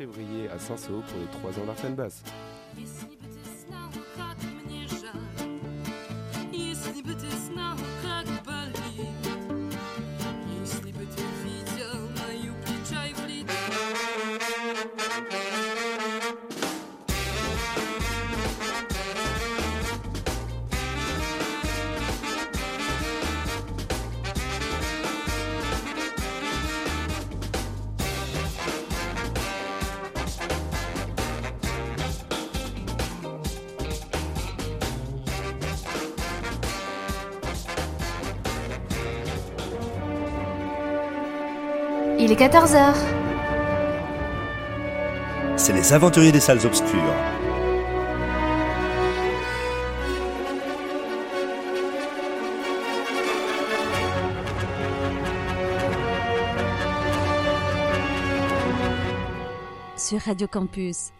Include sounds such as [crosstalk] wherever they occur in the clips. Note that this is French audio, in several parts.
et 4 février à Saint-Sao pour les 3 ans d'Arsène Basse. 14h. C'est les aventuriers des salles obscures. Sur Radio Campus.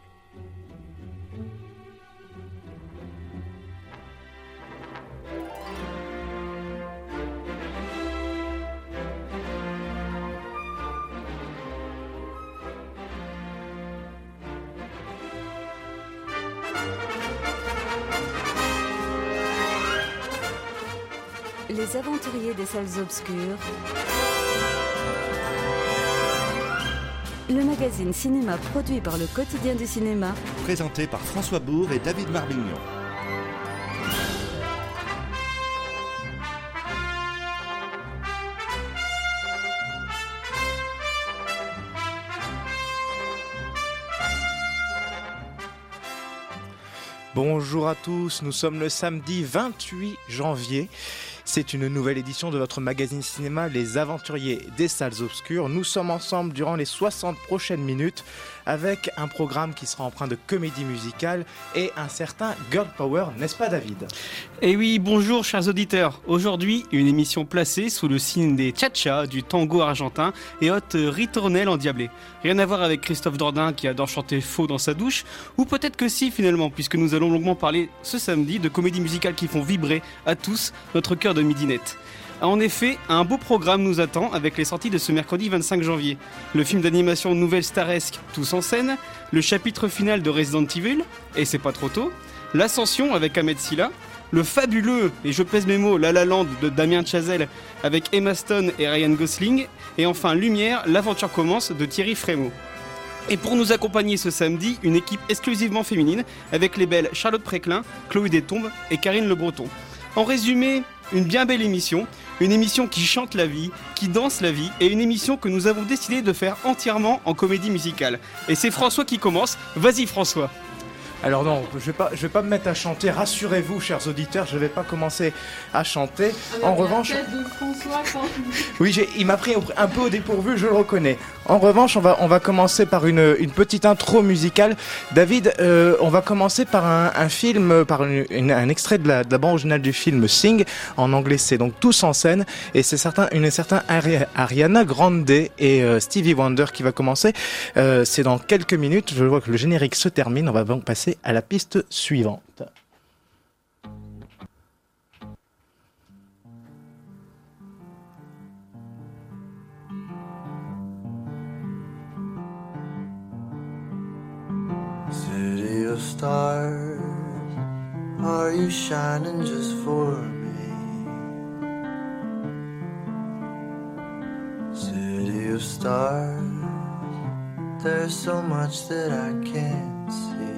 Les aventuriers des salles obscures. Le magazine cinéma produit par le quotidien du cinéma. Présenté par François Bourg et David Marbignon. Bonjour à tous, nous sommes le samedi 28 janvier. C'est une nouvelle édition de votre magazine cinéma Les Aventuriers des Salles Obscures. Nous sommes ensemble durant les 60 prochaines minutes avec un programme qui sera empreint de comédie musicale et un certain girl power, n'est-ce pas David? Eh oui, bonjour chers auditeurs. Aujourd'hui, une émission placée sous le signe des cha du tango argentin et haute ritournelle endiablée. Rien à voir avec Christophe Dordain qui adore chanter faux dans sa douche, ou peut-être que si finalement, puisque nous allons longuement parler ce samedi de comédies musicales qui font vibrer à tous notre cœur de midinette. En effet, un beau programme nous attend avec les sorties de ce mercredi 25 janvier. Le film d'animation Nouvelle Staresque, Tous en scène, le chapitre final de Resident Evil, et c'est pas trop tôt, l'Ascension avec Ahmed Silla, le fabuleux, et je pèse mes mots, La La Land de Damien Chazelle avec Emma Stone et Ryan Gosling, et enfin Lumière, l'aventure commence de Thierry Frémaux. Et pour nous accompagner ce samedi, une équipe exclusivement féminine avec les belles Charlotte Préclin, Chloé Destombes et Karine Le Breton. En résumé, une bien belle émission, une émission qui chante la vie, qui danse la vie, et une émission que nous avons décidé de faire entièrement en comédie musicale. Et c'est François qui commence. Vas-y François. Alors non, je vais pas, je vais pas me mettre à chanter. Rassurez-vous, chers auditeurs, je vais pas commencer à chanter. en revanche, oui, il m'a pris un peu au dépourvu, je le reconnais. En revanche, on va, on va commencer par une, une petite intro musicale. David, euh, on va commencer par un, un film, par une, un extrait de la, de la bande originale du film Sing. En anglais, c'est donc Tous en scène, et c'est certain, une certaine Ariana Grande et euh, Stevie Wonder qui va commencer. Euh, c'est dans quelques minutes. Je vois que le générique se termine. On va donc passer à la piste suivante. City of stars, are you shining just for me? City of stars, there's so much that I can't see.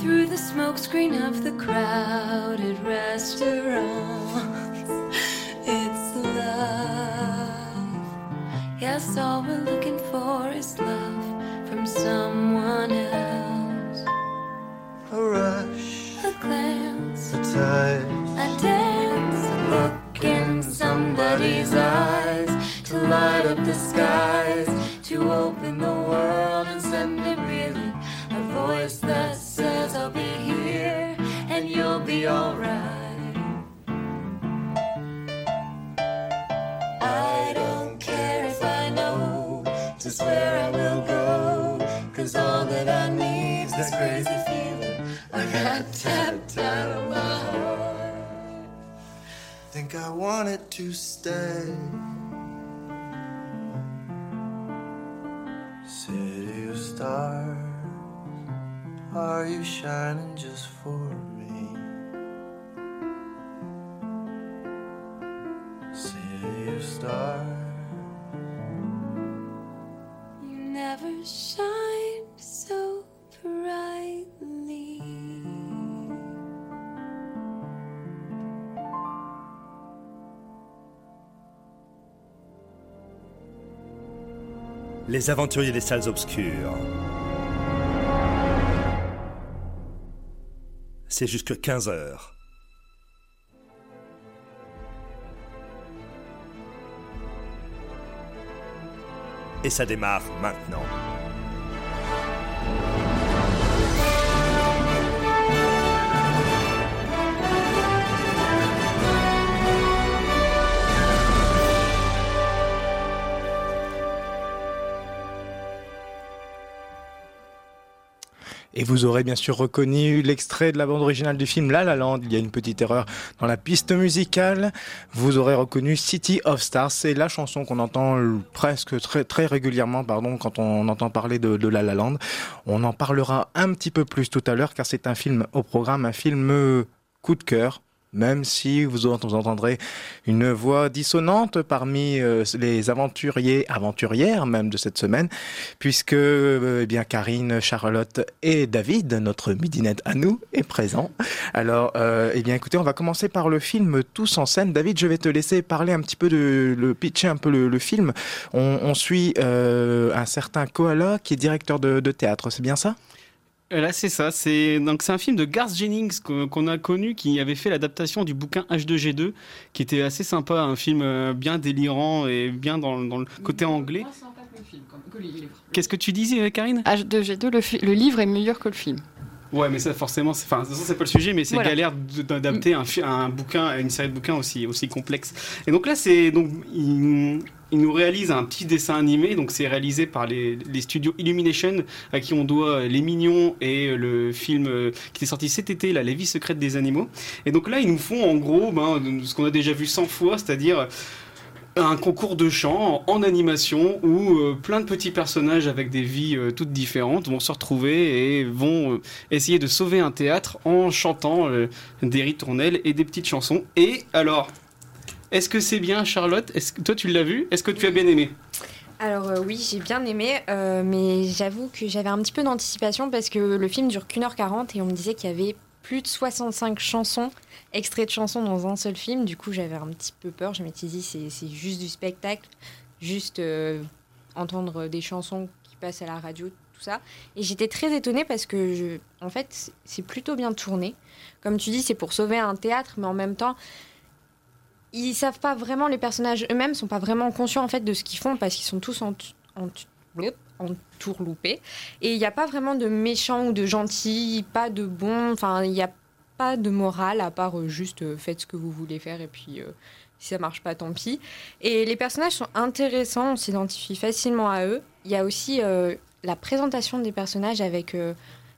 Through the smokescreen of the crowded restaurants. It's love. Yes, all we're looking for is love from someone else. A rush, A glance, a touch, a dance, a look in somebody's eyes. to light up the skies, this crazy feeling I got tapped out of my heart. Think I wanted to stay. City of stars, are you shining just for me? City of stars. You never shine Les aventuriers des salles obscures. C'est jusque 15 heures. Et ça démarre maintenant. Et vous aurez bien sûr reconnu l'extrait de la bande originale du film La La Land. Il y a une petite erreur dans la piste musicale. Vous aurez reconnu City of Stars. C'est la chanson qu'on entend presque très, très régulièrement, pardon, quand on entend parler de, de La La Land. On en parlera un petit peu plus tout à l'heure car c'est un film au programme, un film euh, coup de cœur, même si vous entendrez une voix dissonante parmi euh, les aventuriers, aventurières même de cette semaine, puisque euh, eh bien Karine, Charlotte et David, notre midinette à nous, est présent. Alors, euh, eh bien écoutez, on va commencer par le film Tous en scène. David, je vais te laisser parler un petit peu de le pitcher un peu le, film. On, suit un certain Koala qui est directeur de, théâtre, c'est bien ça? Là, c'est ça. C'est donc c'est un film de Garth Jennings qu'on a connu, qui avait fait l'adaptation du bouquin H2G2, qui était assez sympa, un film euh, bien délirant et bien dans, dans le côté anglais. Qu'est-ce que tu disais, euh, Karine H2G2, le, fi- le livre est meilleur que le film. Ouais, mais ça forcément, c'est- enfin, c'est pas le sujet, mais c'est Voilà. galère d'adapter un, un bouquin, une série de bouquins aussi aussi complexe. Et donc là, c'est donc il, il nous réalise un petit dessin animé, donc c'est réalisé par les, les studios Illumination, à qui on doit Les Mignons et le film euh, qui est sorti cet été, là, Les Vies secrètes des animaux. Et donc là, ils nous font en gros ben, ce qu'on a déjà vu 100 fois, c'est-à-dire un concours de chant en animation où euh, plein de petits personnages avec des vies euh, toutes différentes vont se retrouver et vont euh, essayer de sauver un théâtre en chantant des ritournelles et des petites chansons. Et alors, est-ce que c'est bien Charlotte? Est-ce que toi tu l'as vu? Est-ce que tu as bien aimé? Alors oui, j'ai bien aimé, mais j'avoue que j'avais un petit peu d'anticipation parce que le film dure qu'une heure 40 et on me disait qu'il y avait plus de 65 chansons, extraits de chansons dans un seul film. Du coup, j'avais un petit peu peur. Je m'étais dit, c'est juste du spectacle, juste euh, entendre des chansons qui passent à la radio, tout ça. Et j'étais très étonnée parce que, en fait, c'est plutôt bien tourné. Comme tu dis, c'est pour sauver un théâtre, mais en même temps, ils savent pas vraiment, les personnages eux-mêmes sont pas vraiment conscients en fait de ce qu'ils font parce qu'ils sont tous en, en tourloupé. Et il n'y a pas vraiment de méchants ou de gentils, pas de bons, enfin, il n'y a pas de morale à part euh, juste euh, faites ce que vous voulez faire et puis euh, si ça marche pas, tant pis. Et les personnages sont intéressants, on s'identifie facilement à eux. Il y a aussi la présentation des personnages avec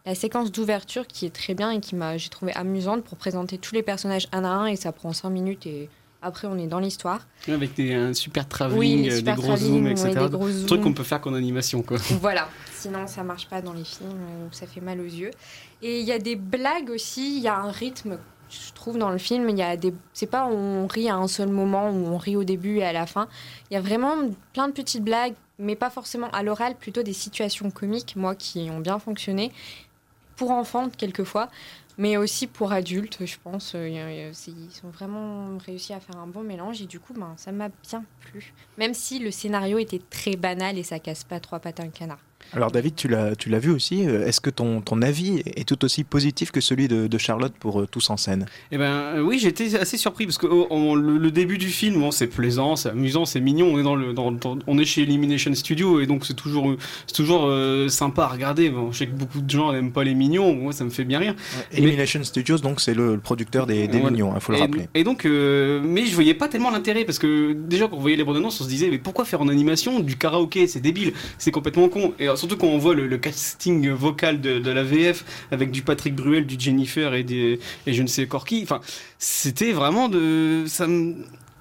la séquence d'ouverture qui est très bien et qui m'a, j'ai trouvé amusante pour présenter tous les personnages un à un et ça prend cinq minutes et après on est dans l'histoire. Avec des, un super travelling, Oui, euh, super des gros zooms, ouais, etc. des gros Truc zooms. qu'on peut faire qu'en animation, quoi. [laughs] Voilà, sinon ça marche pas dans les films, euh, ça fait mal aux yeux. Et il y a des blagues aussi, il y a un rythme, je trouve, dans le film. Il y a des, c'est pas on rit à un seul moment ou on rit au début et à la fin. Il y a vraiment plein de petites blagues, mais pas forcément à l'oral, plutôt des situations comiques, moi, qui ont bien fonctionné pour enfants quelquefois. Mais aussi pour adultes, je pense. Euh, Ils ont vraiment réussi à faire un bon mélange et du coup, ben, ça m'a bien plu. Même si le scénario était très banal et ça casse pas trois pattes à un canard. Alors David, tu l'as, tu l'as vu aussi. euh, Est-ce que ton, ton avis est tout aussi positif que celui de, de Charlotte pour euh, Tous en scène? Eh ben euh, oui, j'étais assez surpris parce que oh, on- le, le début du film, bon, c'est plaisant, c'est amusant, c'est mignon. On est dans le, dans, dans- on est chez Elimination Studio et donc c'est toujours, c'est toujours euh, sympa à regarder. Bon, je sais que beaucoup de gens n'aiment pas les mignons, moi ça me fait bien rire. Elimination Studios, donc c'est le, le producteur des, des Voilà. Mignons, il faut le et, rappeler. et donc, euh, mais je voyais pas tellement l'intérêt parce que déjà quand on voyait les bandes annonces, on se disait mais pourquoi faire en animation du karaoké? C'est débile, c'est complètement con. Et surtout quand on voit le, casting vocal de, la VF avec du Patrick Bruel, du Jennifer et, des, et je ne sais encore qui. Enfin, c'était vraiment de ça.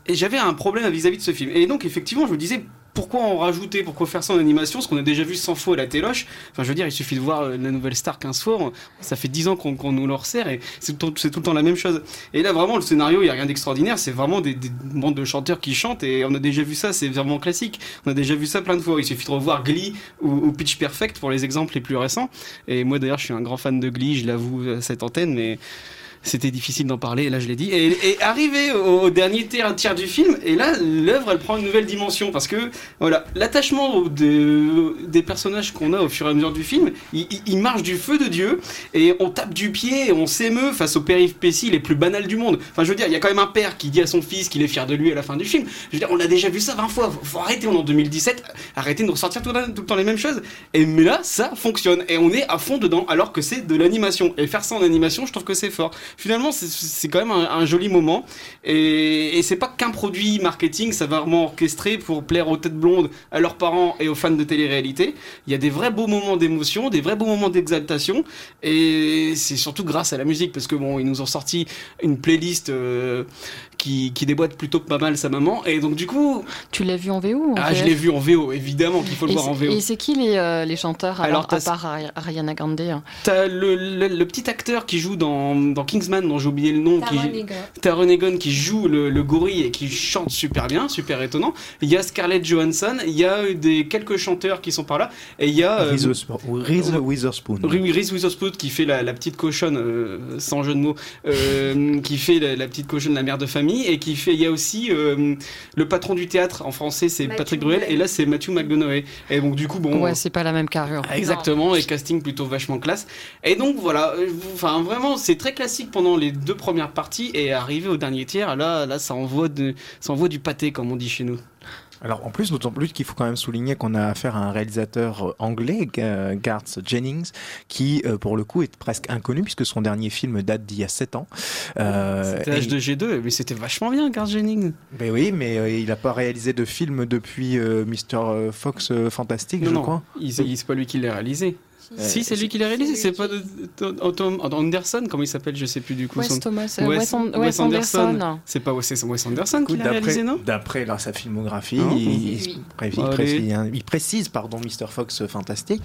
Et j'avais un problème vis-à-vis de ce film. Et donc effectivement, je me disais. Pourquoi en rajouter Pourquoi faire ça en animation Ce qu'on a déjà vu 100 fois à la téloche. Enfin, je veux dire, il suffit de voir euh, la nouvelle star 15 fois. Ça fait 10 ans qu'on nous le resserre et c'est tout, le temps la même chose. Et là, vraiment, le scénario, il n'y a rien d'extraordinaire. C'est vraiment des, des bandes de chanteurs qui chantent et on a déjà vu ça. C'est vraiment classique. On a déjà vu ça plein de fois. Il suffit de revoir Glee ou, ou Pitch Perfect pour les exemples les plus récents. Et moi, d'ailleurs, je suis un grand fan de Glee, je l'avoue à cette antenne, mais c'était difficile d'en parler, là je l'ai dit. Et, et arrivé au, dernier tiers, tiers du film, et là l'œuvre elle prend une nouvelle dimension parce que voilà l'attachement des, personnages qu'on a au fur et à mesure du film, il, marche du feu de Dieu et on tape du pied et on s'émeut face aux péripéties les plus banales du monde. Enfin je veux dire, il y a quand même un père qui dit à son fils qu'il est fier de lui à la fin du film. Je veux dire, on a déjà vu ça 20 fois. Faut, faut arrêter, on est en 2017, arrêter de ressortir tout, tout le temps les mêmes choses. Et mais là, ça fonctionne et on est à fond dedans alors que c'est de l'animation. Et faire ça en animation, je trouve que c'est fort. Finalement, c'est- quand même un, un joli moment. Et, et c'est pas qu'un produit marketing, ça va vraiment orchestré pour plaire aux têtes blondes, à leurs parents et aux fans de télé-réalité. Il y a des vrais beaux moments d'émotion, des vrais beaux moments d'exaltation. Et c'est surtout grâce à la musique, parce que bon, ils nous ont sorti une playlist euh, qui, qui déboîte plutôt pas mal sa maman. Et donc du coup, Tu l'as vu en VO en ah, je l'ai vu en VO, évidemment qu'il faut le Et voir en VO. Et c'est qui les, euh, les chanteurs Alors, alors, à part Ari- Ariana Grande hein? T'as le, le, le petit acteur qui joue dans, dans Kingsman, dont j'ai oublié le nom, qui, Taron. Taron Egerton, qui joue le, le gorille et qui chante super bien, super étonnant. Il y a Scarlett Johansson, il y a des quelques chanteurs qui sont par là, et il y a euh, Reese Witherspoon- Reese Witherspoon. Ri- Reese Witherspoon qui fait la, la petite cochonne, euh, sans jeu de mots, euh, qui fait la, la petite cochonne, la mère de famille, et qui fait, il y a aussi euh, le patron du théâtre en français, c'est Patrick Bruel, et là c'est Matthew McConaughey. Et donc du coup, bon, Ouais, c'est pas la même carrure. Exactement, et casting plutôt vachement classe. Et donc voilà, euh, enfin vraiment, c'est très classique pendant les deux premières parties, et arrivé au dernier tiers, là, là, ça envoie, de, ça envoie du pâté, comme on dit chez nous. Alors en plus, d'autant plus qu'il faut quand même souligner qu'on a affaire à un réalisateur euh, anglais, euh, Garth Jennings, qui euh, pour le coup est presque inconnu puisque son dernier film date d'il y a 7 ans. Euh, C'était et- H2G2, mais c'était vachement bien, Garth Jennings. Ben oui, mais il n'a pas réalisé de film depuis euh, Mr. Fox Fantastic, Non, je non, crois. il- il- c'est pas lui qui l'a réalisé. Si, c'est lui qui l'a réalisé, c'est pas Tom Anderson, comment il s'appelle, je sais plus du coup. Wes euh, Anderson. C'est pas Wes, Anderson qui l'a D'après réalisé, non d'après sa filmographie, il, précise, pardon, Mr. Fox euh, Fantastic.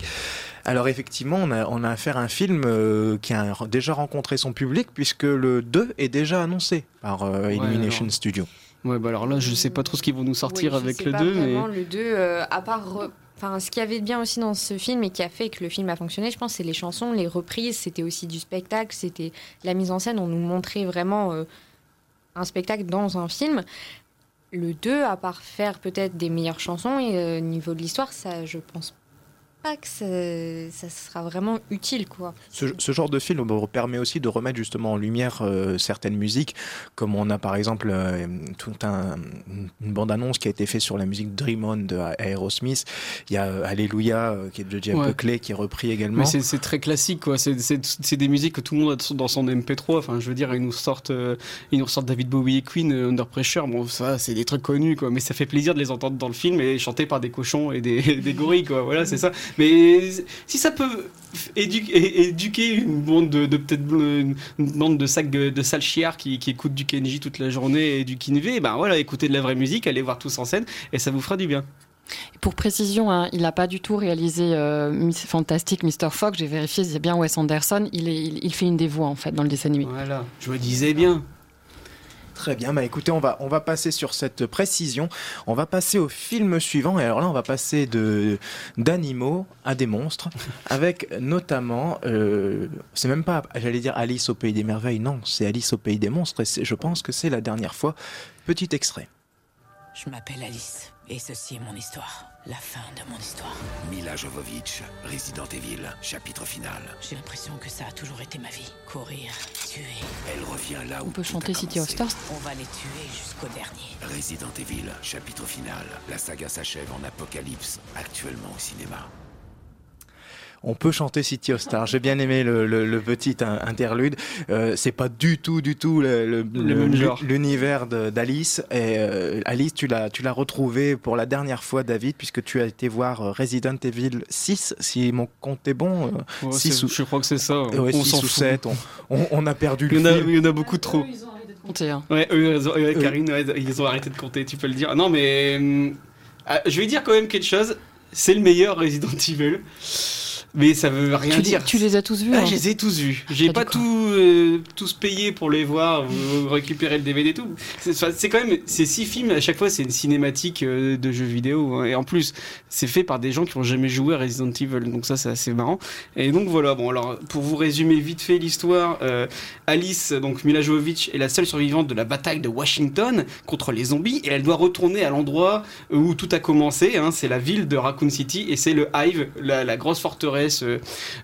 Alors effectivement, on a, on a affaire à un film euh, qui a déjà rencontré son public puisque le 2 est déjà annoncé par euh, Illumination alors. Studio. Ouais, bah alors là, je sais pas trop ce qu'ils vont nous sortir Oui, je avec sais le pas 2, mais. vraiment le 2, euh, à part. Enfin, ce qu'il y avait de bien aussi dans ce film et qui a fait que le film a fonctionné, je pense, c'est les chansons, les reprises, c'était aussi du spectacle, c'était la mise en scène, on nous montrait vraiment euh, un spectacle dans un film. Le 2, à part faire peut-être des meilleures chansons, et euh, niveau de l'histoire, ça, je pense pas que ça, ça sera vraiment utile, quoi. Ce, ce genre de film permet aussi de remettre justement en lumière euh, certaines musiques, comme on a par exemple euh, tout un, une bande-annonce qui a été faite sur la musique Dream On de Aerosmith. Il y a euh, Alléluia euh, qui est de Jeff Ouais. Buckley qui est repris également. Mais c'est très classique, quoi. C'est- des musiques que tout le monde a dans son MP3. Enfin, je veux dire, ils nous sortent, euh, ils nous ressortent David Bowie et Queen, euh, Under Pressure. Bon, ça, c'est des trucs connus, quoi. Mais ça fait plaisir de les entendre dans le film et chantés par des cochons et des, [laughs] des gorilles, quoi. Voilà, c'est ça. Mais si ça peut éduquer une bande de, de peut-être une bande de sacs de sales chiards qui, qui écoutent du Kenji toute la journée et du Kinvé, ben voilà, écoutez de la vraie musique, allez voir tous en scène et ça vous fera du bien. Pour précision, hein, il n'a pas du tout réalisé euh, Miss Fantastic Mr. Fox. J'ai vérifié, c'est bien Wes Anderson. Il, est, il, il fait une des voix en fait dans le dessin animé. Voilà, je me disais bien. Très bien, bah écoutez, on va, on va passer sur cette précision. On va passer au film suivant. Et alors là, on va passer de d'animaux à des monstres, [laughs] avec notamment, euh, c'est même pas, j'allais dire Alice au pays des merveilles. Non, c'est Alice au pays des monstres. Et je pense que c'est la dernière fois. Petit extrait. Je m'appelle Alice. Et ceci est mon histoire, la fin de mon histoire. Mila Jovovich, Resident Evil, chapitre final. J'ai l'impression que ça a toujours été ma vie. Courir, tuer. Elle revient là où On peut chanter City of. Stars. On va les tuer jusqu'au dernier. Resident Evil, chapitre final. La saga s'achève en apocalypse, actuellement au cinéma. On peut chanter City of Stars. J'ai bien aimé le, le- le petit in- interlude. Euh, c'est pas du tout, du tout le, le- Le l'univers de- d'Alice. Et euh, Alice, tu l'as, tu l'as retrouvé pour la dernière fois, David, puisque tu as été voir euh, Resident Evil 6, si mon compte est bon. euh, Ouais, six c'est- ou- Je crois que c'est ça. ouais, on six s'en ou fout. 7. On, on- on a perdu Il y, le en a, film. il y en a beaucoup trop. Hein. Ouais, eux, ils ont- ouais, Karine, ouais, ils ont arrêté de compter, tu peux le dire. Non, mais hum, ah, je vais dire quand même quelque chose. C'est le meilleur Resident Evil. Mais ça veut rien Tu, dire. les- tu les as tous vus Ah, hein je les ai tous vus. J'ai Ah, pas tout, euh, tous payé pour les voir, ou récupérer le DVD et tout. C'est quand même, ces six films, à chaque fois, c'est une cinématique euh, de jeux vidéo. hein. Et en plus, c'est fait par des gens qui ont jamais joué à Resident Evil. Donc ça, c'est assez marrant. Et donc voilà, bon, alors, pour vous résumer vite fait l'histoire, euh, Alice, donc Mila Jovovich, est la seule survivante de la bataille de Washington contre les zombies. Et elle doit retourner à l'endroit où tout a commencé. hein. c'est la ville de Raccoon City. Et c'est le Hive, la, la grosse forteresse euh,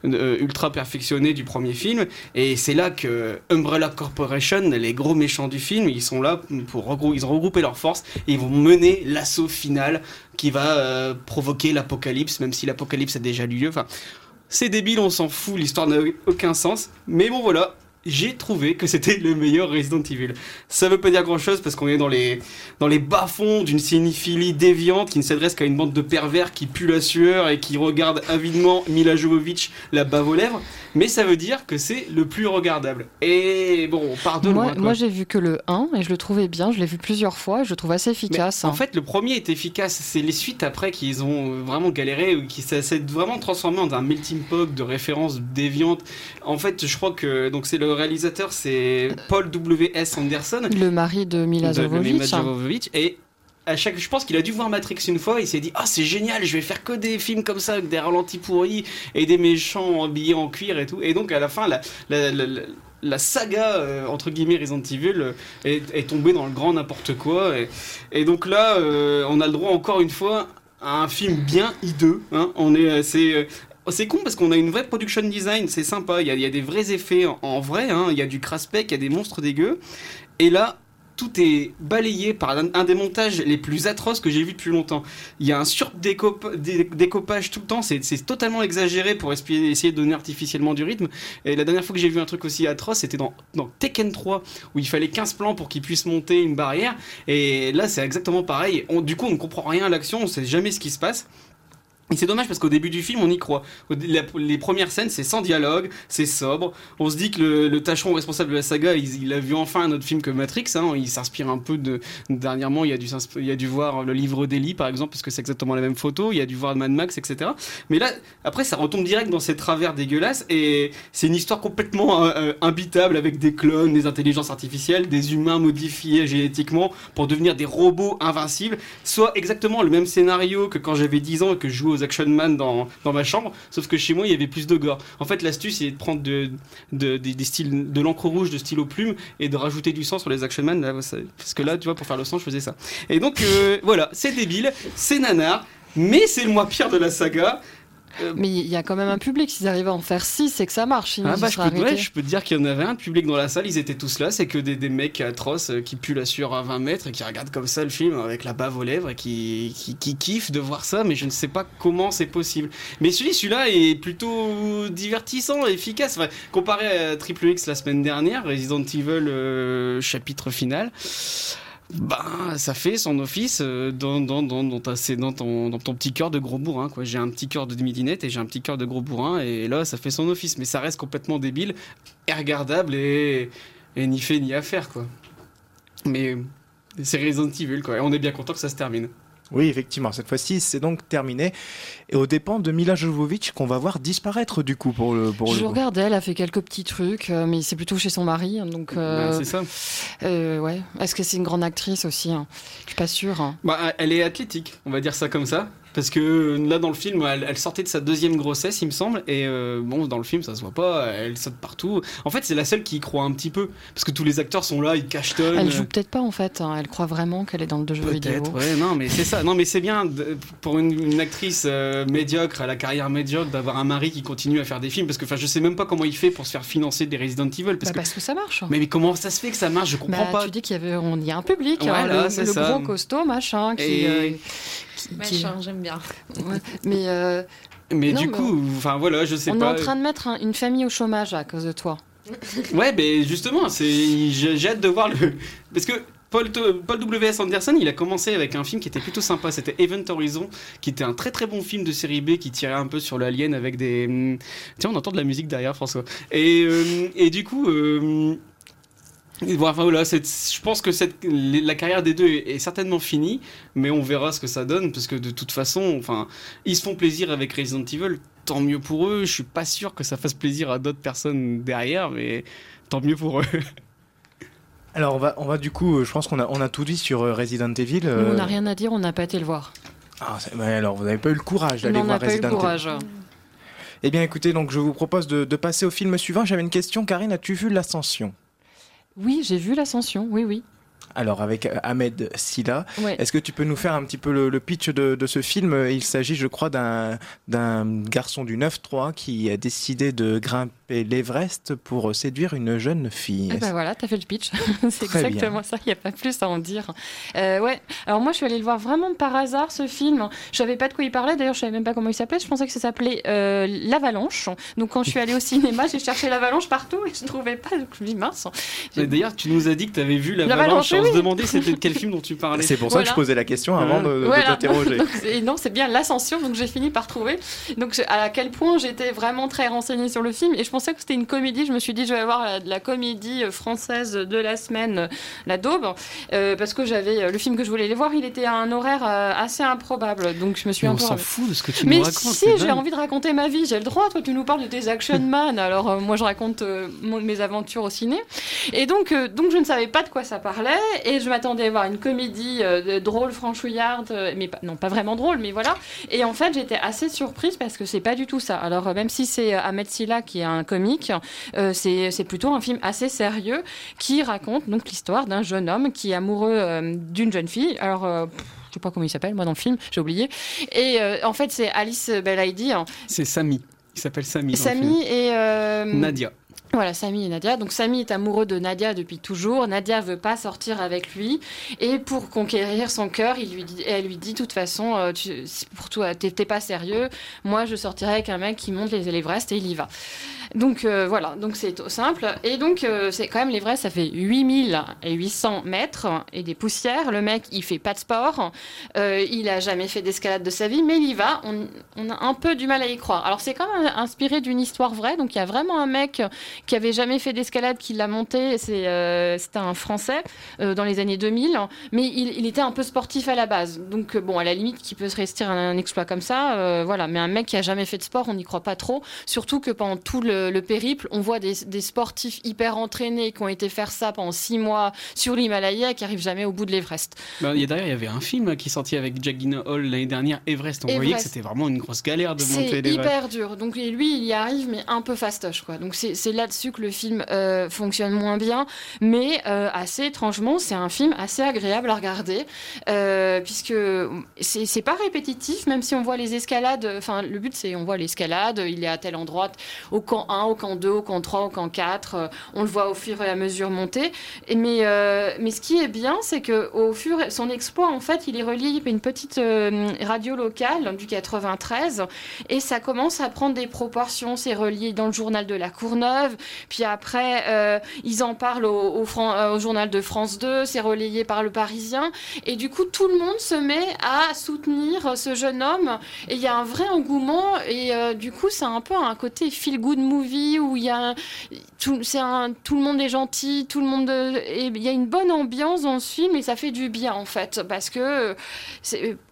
euh, ultra perfectionné du premier film. Et c'est là que Umbrella Corporation, les gros méchants du film, ils sont là pour regrou- ils ont regroupé leurs forces et ils vont mener l'assaut final qui va euh, provoquer l'apocalypse, même si l'apocalypse a déjà eu lieu. Enfin, c'est débile, on s'en fout, l'histoire n'a aucun sens. Mais bon, voilà. J'ai trouvé que c'était le meilleur Resident Evil. Ça veut pas dire grand chose parce qu'on est dans les, dans les bas-fonds d'une cinéphilie déviante qui ne s'adresse qu'à une bande de pervers qui puent la sueur et qui regardent avidement Mila Jovovich la bave aux lèvres. Mais ça veut dire que c'est le plus regardable. Et bon, on part de Moi, moi, j'ai vu que le 1 et je le trouvais bien. Je l'ai vu plusieurs fois et je le trouve assez efficace. en hein. fait, le premier est efficace. C'est les suites après qu'ils ont vraiment galéré, ou qui s'est vraiment transformé en un melting pot de références déviantes. En fait, je crois que donc c'est le réalisateur, c'est Paul W. S. Anderson, Le mari de Mila Jovovich. et à chaque, je pense qu'il a dû voir Matrix une fois. Il s'est dit ah c'est génial, je vais faire que des films comme ça avec des ralentis pourris et des méchants habillés en cuir et tout. Et donc à la fin, la, la, la- la- la saga euh, entre guillemets Resident Evil euh, est, est tombée dans le grand n'importe quoi. Et, et donc là, euh, on a le droit encore une fois à un film bien hideux. Hein. On est, euh, c'est c'est con parce qu'on a une vraie production design, c'est sympa. Il y a, des vrais effets en, vrai. hein. Il y a du craspec, il y a des monstres dégueux. Et là, tout est balayé par un, des montages les plus atroces que j'ai vu depuis longtemps. Il y a un surdécoupage tout le temps, c'est totalement exagéré pour essayer, de donner artificiellement du rythme. Et la dernière fois que j'ai vu un truc aussi atroce, c'était dans, Tekken 3, où il fallait 15 plans pour qu'il puisse monter une barrière. Et là, c'est exactement pareil. On- du coup, on ne comprend rien à l'action, on sait jamais ce qui se passe. C'est dommage parce qu'au début du film, on y croit. Les premières scènes, c'est sans dialogue, c'est sobre. On se dit que le, tâcheron responsable de la saga, il, il a vu enfin un autre film que Matrix. hein. Il s'inspire un peu de. Dernièrement, il a, dû, a dû voir le livre d'Eli, par exemple, parce que c'est exactement la même photo. Il a dû voir Mad Max, etc. Mais là, après, ça retombe direct dans ces travers dégueulasses. Et c'est une histoire complètement euh, euh, imbitable avec des clones, des intelligences artificielles, des humains modifiés génétiquement pour devenir des robots invincibles. Soit exactement le même scénario que quand j'avais 10 ans et que je jouais aux Action Man dans, dans ma chambre, sauf que chez moi il y avait plus de gore. En fait, l'astuce c'est de prendre de, de, styles, de l'encre rouge, de stylo plume et de rajouter du sang sur les Action Man. Là, parce que là, tu vois, pour faire le sang, je faisais ça. Et donc, euh, voilà, c'est débile, c'est nanar, mais c'est le moins pire de la saga. Mais il y a quand même un public. S'ils arrivent à en faire 6, c'est que ça marche. Ah bah, je, peux, ouais, je peux te dire qu'il y en avait un, public dans la salle, ils étaient tous là, c'est que des, des mecs atroces euh, qui puent la sueur à 20 mètres et qui regardent comme ça le film avec la bave aux lèvres et qui, qui, qui kiffent de voir ça, mais je ne sais pas comment c'est possible. Mais celui, celui-là est plutôt divertissant et efficace. Enfin, comparé à Triple X la semaine dernière, Resident Evil euh, chapitre final, bah, ça fait son office euh, dans, dans, dans, dans, ta- dans, ton, dans ton petit cœur de gros bourrin. quoi. J'ai un petit cœur de midinette et j'ai un petit cœur de gros bourrin. Et là, ça fait son office. Mais ça reste complètement débile, et regardable et, et ni fait ni à faire. Quoi. Mais c'est Resident Evil. Quoi. On est bien content que ça se termine. Oui, effectivement, cette fois-ci, c'est donc terminé. Et aux dépens de Mila Jovovich, qu'on va voir disparaître du coup pour le. Pour Je le... regardais, elle a fait quelques petits trucs, euh, mais c'est plutôt chez son mari. hein, Donc, euh, Bah, c'est ça. euh, ouais. Est-ce que c'est une grande actrice aussi hein? Je suis pas sûre. hein. Bah, elle est athlétique, on va dire ça comme ça. Parce que là, dans le film, elle, elle sortait de sa deuxième grossesse, il me semble. Et euh, bon, dans le film, ça se voit pas. Elle saute partout. En fait, c'est la seule qui y croit un petit peu. Parce que tous les acteurs sont là, ils cachetonnent. Elle joue peut-être pas en fait, hein. elle croit vraiment qu'elle est dans le jeu vidéo. Peut-être, ouais, non, mais c'est ça. Non, mais c'est bien de- pour une, une actrice euh, médiocre, à la carrière médiocre, d'avoir un mari qui continue à faire des films. Parce que, enfin, je sais même pas comment il fait pour se faire financer des Resident Evil. Parce, Bah, que, parce que ça marche. mais, mais comment ça se fait que ça marche? Je comprends Bah, pas. Tu dis qu'il y avait, on y a un public, hein, Voilà, le, c'est le ça. gros costaud machin qui. Et- euh, qui- qui- Machin, j'aime bien. Ouais, Mais, euh, Mais Non, du mais coup, enfin voilà, je sais on pas. est en train de mettre un- une famille au chômage à cause de toi. Ouais, mais justement, c'est j'ai hâte de voir le parce que Paul, Paul W.S. Anderson, il a commencé avec un film qui était plutôt sympa, c'était Event Horizon, qui était un très très bon film de série B qui tirait un peu sur l'alien avec des... hum, Tiens, on entend de la musique derrière, François. Et, euh, et du coup... euh, enfin, voilà, c'est- je pense que cette, la carrière des deux est, est certainement finie, mais on verra ce que ça donne, parce que de toute façon, enfin, ils se font plaisir avec Resident Evil, tant mieux pour eux. Je suis pas sûr que ça fasse plaisir à d'autres personnes derrière, mais tant mieux pour eux. [laughs] Alors on va, on va du coup, je pense qu'on a, on a tout dit sur euh, Resident Evil. Nous, euh, on n'a rien à dire, on n'a pas été le voir. ah, alors vous n'avez pas eu le courage d'aller on voir n'a pas eu Resident le Evil. courage. Eh bien écoutez, donc je vous propose de, de passer au film suivant. J'avais une question, Karine, as-tu vu L'Ascension? Oui, j'ai vu l'ascension, oui, oui. Alors avec euh, Ahmed Silla, Ouais. est-ce que tu peux nous faire un petit peu le, le pitch de, de ce film? Il s'agit, je crois, d'un garçon du 9-3 qui a décidé de grimper l'Everest pour euh, séduire une jeune fille. Eh ben voilà, t'as fait le pitch. [laughs] c'est exactement ça, il n'y a pas plus à en dire. Euh, ouais, alors moi je suis allée le voir vraiment par hasard ce film. Je savais pas de quoi il parlait, d'ailleurs je savais même pas comment il s'appelait. Je pensais que ça s'appelait euh, L'Avalanche. Donc quand je suis allée au cinéma, j'ai cherché l'Avalanche partout et je ne trouvais pas. Donc je me dis mince. Et D'ailleurs, tu nous as dit que tu avais vu la L'Avalanche, Avalanche. On oui. se demandait c'était de quel [laughs] film dont tu parlais. C'est pour ça que je posais la question avant de, de Voilà. t'interroger. [laughs] C'est- non, c'est bien l'ascension, donc j'ai fini par trouver. Donc je- à quel point j'étais vraiment très renseignée sur le film et je pensais que c'était une comédie. Je me suis dit, je vais avoir la, de la comédie française de la semaine, la daube, euh, parce que j'avais euh, le film que je voulais aller voir, il était à un horaire euh, assez improbable. Donc je me suis Mais un on peu. s'en fout de ce que tu Mais nous racontes. si, c'est j'ai envie de raconter ma vie, j'ai le droit. Toi, tu nous parles de tes action [laughs] man, alors euh, moi, je raconte euh, mon- mes aventures au ciné. Et donc, donc, je ne savais pas de quoi ça parlait, et je m'attendais à voir une comédie drôle, franchouillarde, mais pas, non, pas vraiment drôle, mais voilà. Et en fait, j'étais assez surprise parce que c'est pas du tout ça. Alors, même si c'est Ahmed Silla qui est un comique, euh, c'est plutôt un film assez sérieux qui raconte donc l'histoire d'un jeune homme qui est amoureux euh, d'une jeune fille. Alors. euh, pff, je sais pas comment il s'appelle, moi dans le film, j'ai oublié. Et en fait, c'est Alice Belaïdi, hein. C'est Samy. Il s'appelle Samy film. et Nadia. Voilà, Samy et Nadia. Donc Samy est amoureux de Nadia depuis toujours. Nadia veut pas sortir avec lui et pour conquérir son cœur, elle lui dit, de toute façon, euh, pour toi, t'es pas sérieux. Moi, je sortirai avec un mec qui monte les Everest et il y va. Donc euh, voilà, donc c'est simple. Et donc euh, c'est quand même l'Everest, ça fait 8800 mètres et des poussières. Le mec, il fait pas de sport, il a jamais fait d'escalade de sa vie, mais il y va. On, on a un peu du mal à y croire. Alors c'est quand même inspiré d'une histoire vraie, donc il y a vraiment un mec qui avait jamais fait d'escalade qui l'a monté. C'est euh, c'était un Français euh, dans les années 2000, mais il, il était un peu sportif à la base. Donc euh, bon, à la limite, qui peut se rester un, un exploit comme ça, euh, voilà. Mais un mec qui a jamais fait de sport, on n'y croit pas trop. Surtout que pendant tout le, le périple, on voit des, des sportifs hyper entraînés qui ont été faire ça pendant six mois sur l'Himalaya et qui arrivent jamais au bout de l'Everest. Bah, il y a- D'ailleurs, il y avait un film qui est sorti avec Jack Gyllenhaal l'année dernière, Everest. On voyait que Everest. c'était vraiment une grosse galère de C'est monter l'Everest. hyper dur. Donc lui, il y arrive, mais un peu fastoche, quoi. Donc c'est c'est là-dessus que le film euh, fonctionne moins bien, mais euh, assez étrangement, c'est un film assez agréable à regarder, euh, puisque c'est pas répétitif, même si on voit les escalades. Enfin, le but c'est on voit l'escalade, il est à tel endroit, au camp 1, au camp 2, au camp 3, au camp 4. euh, on le voit au fur et à mesure monter. Mais mais ce qui est bien, c'est que au fur son exploit, en fait, il est relié à une petite radio locale du 93 et ça commence à prendre des proportions. C'est relié dans le journal de la Courneuve. Puis après, euh, ils en parlent au, euh, journal de France 2. C'est relayé par le Parisien. Et du coup, tout le monde se met à soutenir ce jeune homme. Et il y a un vrai engouement. Et euh, du coup, c'est un peu un côté feel-good movie où il y a tout, un, tout le monde est gentil, tout le monde il y a une bonne ambiance dans ce film et ça fait du bien en fait parce que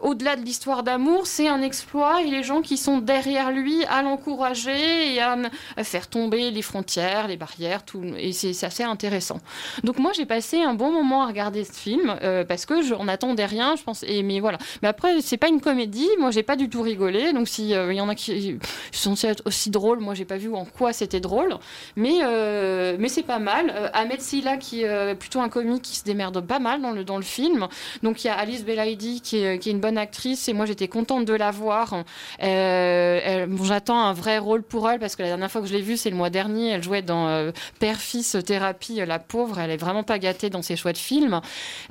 au-delà de l'histoire d'amour, c'est un exploit et les gens qui sont derrière lui à l'encourager et à faire tomber les frontières les barrières, tout, et c'est assez intéressant. Donc moi j'ai passé un bon moment à regarder ce film euh, parce que je, on n'attendait rien, je pense. Et mais voilà. Mais après c'est pas une comédie. Moi j'ai pas du tout rigolé. Donc si il y en a qui sont censés être aussi drôles, moi j'ai pas vu en quoi c'était drôle. Mais euh, mais c'est pas mal. Euh, Ahmed Silla qui est plutôt un comique qui se démerde pas mal dans le dans le film. Donc il y a Alice Belaïdi qui est, qui est une bonne actrice et moi j'étais contente de la voir. Euh, J'attends un vrai rôle pour elle parce que la dernière fois que je l'ai vue c'est le mois dernier. Elle dans euh, Père-Fils Thérapie. La pauvre, elle est vraiment pas gâtée dans ses choix de films.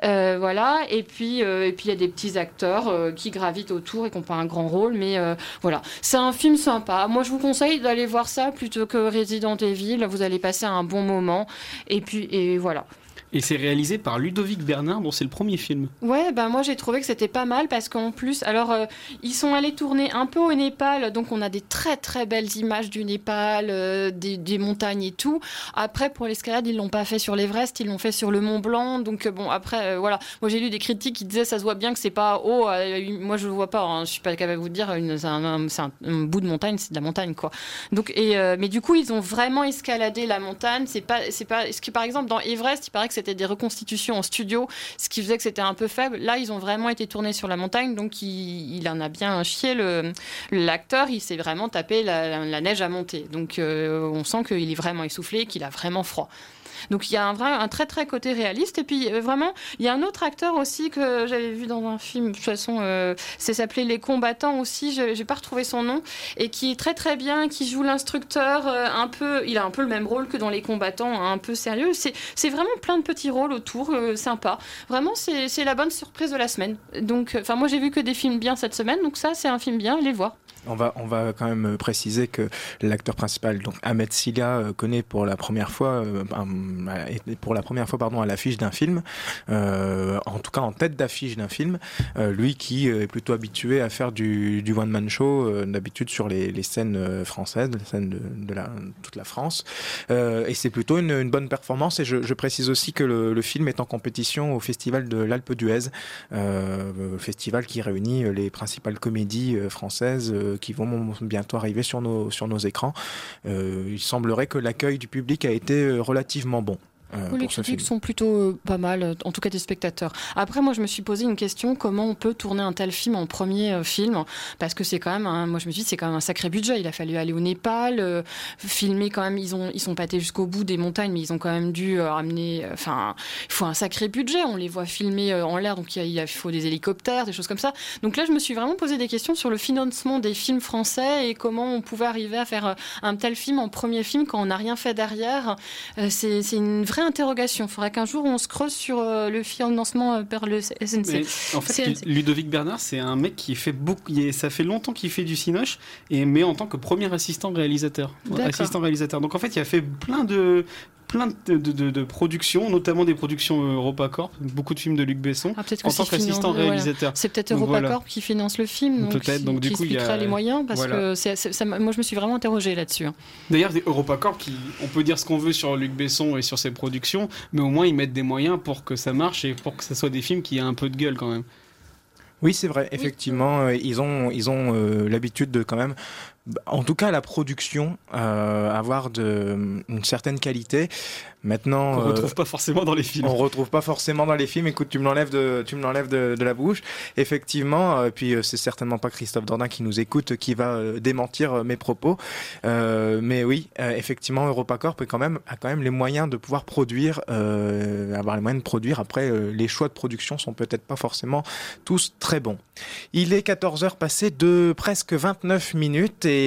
Euh, voilà. Et puis euh, et il y a des petits acteurs euh, qui gravitent autour et qui n'ont pas un grand rôle, mais euh, voilà. C'est un film sympa. Moi je vous conseille d'aller voir ça plutôt que Resident Evil. Vous allez passer un bon moment. Et puis et voilà. Et c'est réalisé par Ludovic Bernard, dont c'est le premier film. Ouais, ben moi j'ai trouvé que c'était pas mal parce qu'en plus, alors euh, ils sont allés tourner un peu au Népal, donc on a des très très belles images du Népal, euh, des, des montagnes et tout. Après pour l'escalade, ils l'ont pas fait sur l'Everest, ils l'ont fait sur le Mont Blanc. Donc euh, bon après voilà, moi j'ai lu des critiques qui disaient ça se voit bien que c'est pas haut. moi je le vois pas, hein, je suis pas capable de vous dire, c'est un, bout de montagne, c'est de la montagne quoi. Donc et mais du coup ils ont vraiment escaladé la montagne. C'est pas c'est pas ce qui par exemple dans Everest, il paraît que c'était des reconstitutions en studio, ce qui faisait que c'était un peu faible. Là ils ont vraiment été tournés sur la montagne, donc il, en a bien chié l'acteur. Il s'est vraiment tapé la neige à monter. Donc euh, on sent qu'il est vraiment essoufflé, qu'il a vraiment froid. Donc il y a un, vrai, un très très côté réaliste. Et puis euh, vraiment, il y a un autre acteur aussi que j'avais vu dans un film, de toute façon, euh, c'est s'appelait Les Combattants aussi, je n'ai pas retrouvé son nom, et qui est très très bien, qui joue l'instructeur euh, un peu, il a un peu le même rôle que dans Les Combattants, hein, un peu sérieux. C'est vraiment plein de petits rôles autour, euh, sympa. Vraiment, c'est la bonne surprise de la semaine. Donc, enfin moi j'ai vu que des films bien cette semaine, donc ça c'est un film bien, allez le voir. On va, on va quand même préciser que l'acteur principal, donc Ahmed Silla, euh, connaît pour la première fois, euh, pour la première fois pardon, à l'affiche d'un film, euh, en tout cas en tête d'affiche d'un film. Euh, lui qui est plutôt habitué à faire du, du one man show, d'habitude sur les, scènes françaises, les scènes de, de toute la France. Et c'est plutôt une, une bonne performance. Et je, je précise aussi que le, le film est en compétition au festival de l'Alpe d'Huez, festival qui réunit les principales comédies françaises qui vont bientôt arriver sur nos, sur nos écrans. Euh, il semblerait que l'accueil du public a été euh, relativement bon. Euh, Oui, les critiques sont plutôt euh, pas mal, euh, en tout cas des spectateurs. Après, moi, je me suis posé une question comment on peut tourner un tel film en premier euh, film? Parce que c'est quand même, un- moi, je me suis dit, c'est quand même un sacré budget. Il a fallu aller au Népal, filmer quand même. Ils ont, ils sont été jusqu'au bout des montagnes, mais ils ont quand même dû ramener. Enfin, il faut un sacré budget. On les voit filmer en l'air, donc il, y a- il faut des hélicoptères, des choses comme ça. Donc là, je me suis vraiment posé des questions sur le financement des films français et comment on pouvait arriver à faire un tel film en premier film quand on n'a rien fait derrière. C'est une vraie interrogation. Il faudrait qu'un jour on se creuse sur euh, le financement euh, par le SNC. Mais en fait, CNC. Ludovic Bernard, c'est un mec qui fait beaucoup. Ça fait longtemps qu'il fait du cinoche, et mais en tant que premier assistant réalisateur. Assistant réalisateur. Donc en fait, il a fait plein de plein de, de, de- de productions, notamment des productions EuropaCorp, beaucoup de films de Luc Besson, Ah, en que tant qu'assistant voilà. réalisateur. C'est peut-être EuropaCorp voilà. qui finance le film, donc qui, donc du qui coup, il y a- expliquerait les moyens, parce voilà. que ça moi je me suis vraiment interrogée là-dessus. hein. D'ailleurs, EuropaCorp, qui, on peut dire ce qu'on veut sur Luc Besson et sur ses productions, mais au moins ils mettent des moyens pour que ça marche et pour que ce soit des films qui aient un peu de gueule quand même. Oui, c'est vrai. Effectivement, euh, ils ont, ils ont euh, l'habitude de quand même, en tout cas la production, euh, avoir de, une certaine qualité. Maintenant, On euh, retrouve pas forcément dans les films. on retrouve pas forcément dans les films. Écoute, tu me l'enlèves de, tu me l'enlèves de, de la bouche. Effectivement, euh, puis euh, c'est certainement pas Christophe Dordain qui nous écoute qui va euh, démentir euh, mes propos. Euh, mais oui, euh, effectivement, EuropaCorp est quand même a quand même les moyens de pouvoir produire, euh, avoir les moyens de produire. Après, euh, les choix de production sont peut-être pas forcément tous très bons. Il est 14 heures passées de presque 29 minutes et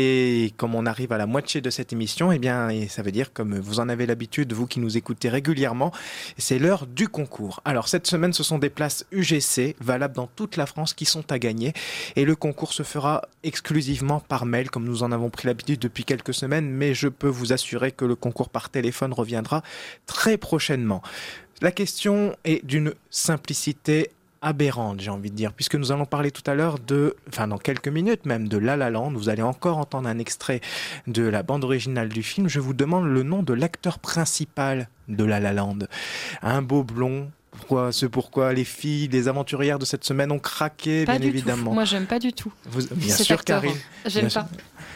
comme on arrive à la moitié de cette émission, eh bien, et ça veut dire comme vous en avez l'habitude, vous qui nous écoutez régulièrement, c'est l'heure du concours. Alors cette semaine, ce sont des places UGC valables dans toute la France qui sont à gagner et le concours se fera exclusivement par mail comme nous en avons pris l'habitude depuis quelques semaines, mais je peux vous assurer que le concours par téléphone reviendra très prochainement. La question est d'une simplicité aberrante, j'ai envie de dire, puisque nous allons parler tout à l'heure de, enfin dans quelques minutes même, de La La Land. Vous allez encore entendre un extrait de la bande originale du film. Je vous demande le nom de l'acteur principal de La La Land. Un beau blond. Pourquoi, ce pourquoi les filles, les aventurières de cette semaine ont craqué, Pas bien du évidemment. tout. Moi j'aime pas du tout. Vous- bien cet sûr, acteur. Karine. J'aime pas.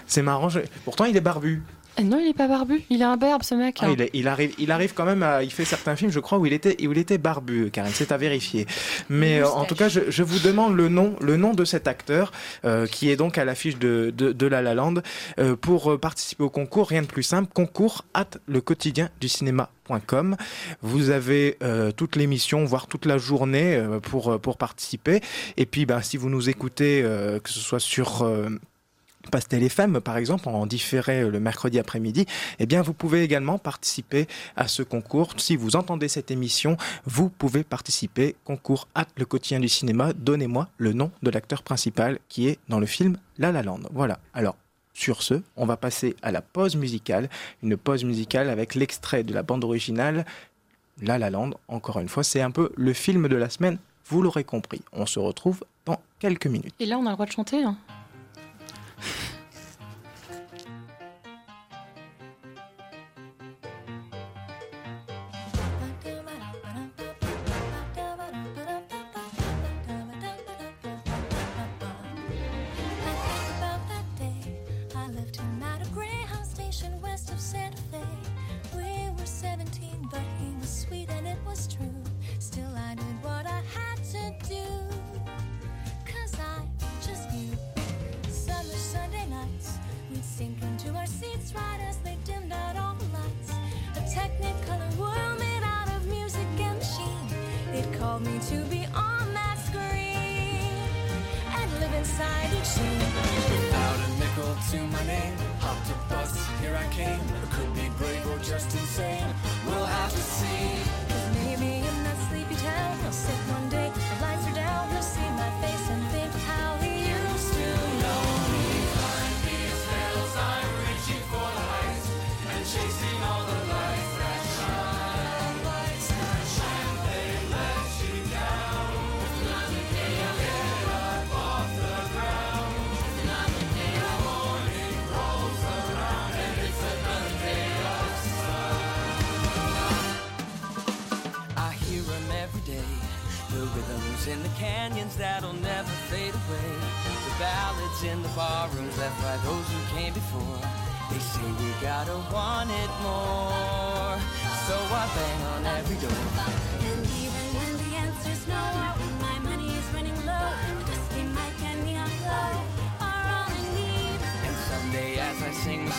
C'est marrant. je- Pourtant, il est barbu. Eh Non, il est pas barbu. Il est un berbe, ce mec. Ah, hein. il, est- il arrive, il arrive quand même à. Il fait certains films, je crois, où il était, où il était barbu, Karine. C'est à vérifier. Mais euh, en tout cas, je, je vous demande le nom, le nom de cet acteur euh, qui est donc à l'affiche de, de, de La La Land euh, pour participer au concours. Rien de plus simple. Concours at le quotidien du cinéma.com. Vous avez euh, toute l'émission, voire toute la journée euh, pour pour participer. Et puis, ben, si vous nous écoutez, euh, que ce soit sur Pastel FM, par exemple, en différé euh, le mercredi après-midi, eh bien, vous pouvez également participer à ce concours. Si vous entendez cette émission, vous pouvez participer. Concours at le quotidien du cinéma. Donnez-moi le nom de l'acteur principal qui est dans le film La La Land. Voilà. Alors, sur ce, on va passer à la pause musicale. Une pause musicale avec l'extrait de la bande originale La La Land. Encore une fois, c'est un peu le film de la semaine. Vous l'aurez compris. On se retrouve dans quelques minutes. Et là, on a le droit de chanter. hein. Called me to be on that screen and live inside each scene. Without a nickel to my name, hopped a bus, here I came. I could be brave or just insane. We'll have to see. Cause maybe in that sleepy town, he'll sit one day,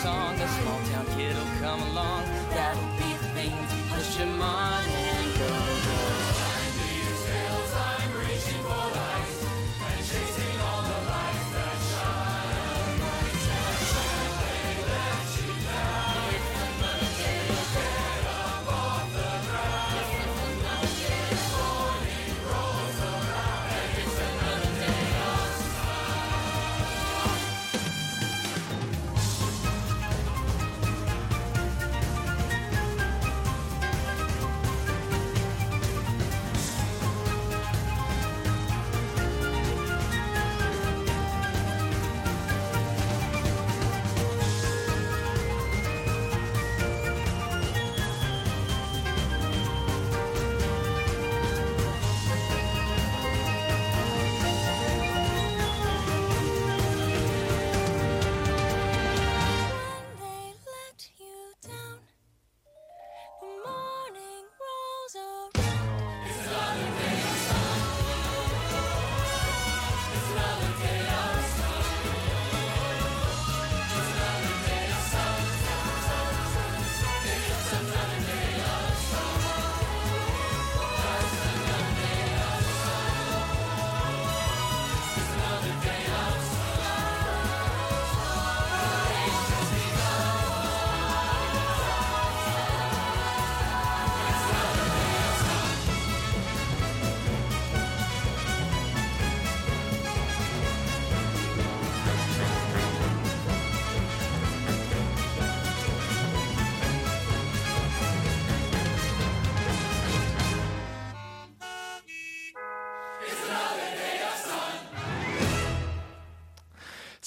song, a small town kid'll come along.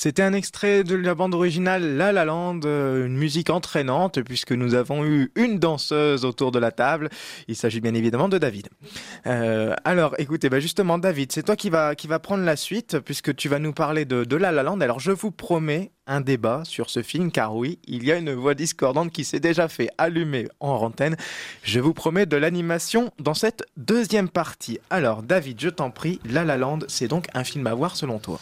C'était un extrait de la bande originale La La Land, euh, une musique entraînante puisque nous avons eu une danseuse autour de la table. Il s'agit bien évidemment de David. Euh, alors, écoutez, bah justement, David, c'est toi qui va prendre la suite puisque tu vas nous parler de, de La La Land. Alors, je vous promets un débat sur ce film car oui, il y a une voix discordante qui s'est déjà fait allumer en antenne. Je vous promets de l'animation dans cette deuxième partie. Alors, David, je t'en prie, La La Land, c'est donc un film à voir selon toi.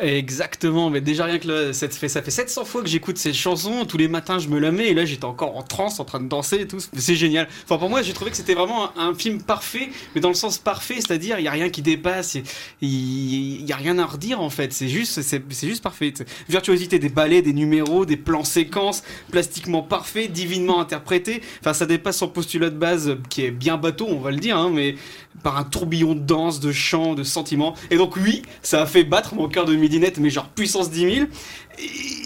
Exactement, mais déjà rien que ça fait, ça fait 700 fois que j'écoute ces chansons, tous les matins je me la mets et là j'étais encore en transe en train de danser et tout, c'est génial. Enfin pour moi j'ai trouvé que c'était vraiment un, film parfait, mais dans le sens parfait, c'est-à-dire il y a rien qui dépasse, il il y a rien à redire en fait, c'est juste juste parfait. Virtuosité des ballets, des numéros, des plans séquences, plastiquement parfait, divinement interprété. Enfin ça dépasse son postulat de base qui est bien bateau, on va le dire, hein, mais par un tourbillon de danse, de chant, de sentiments. Et donc oui, ça a fait battre mon cœur de mais genre puissance 10 000.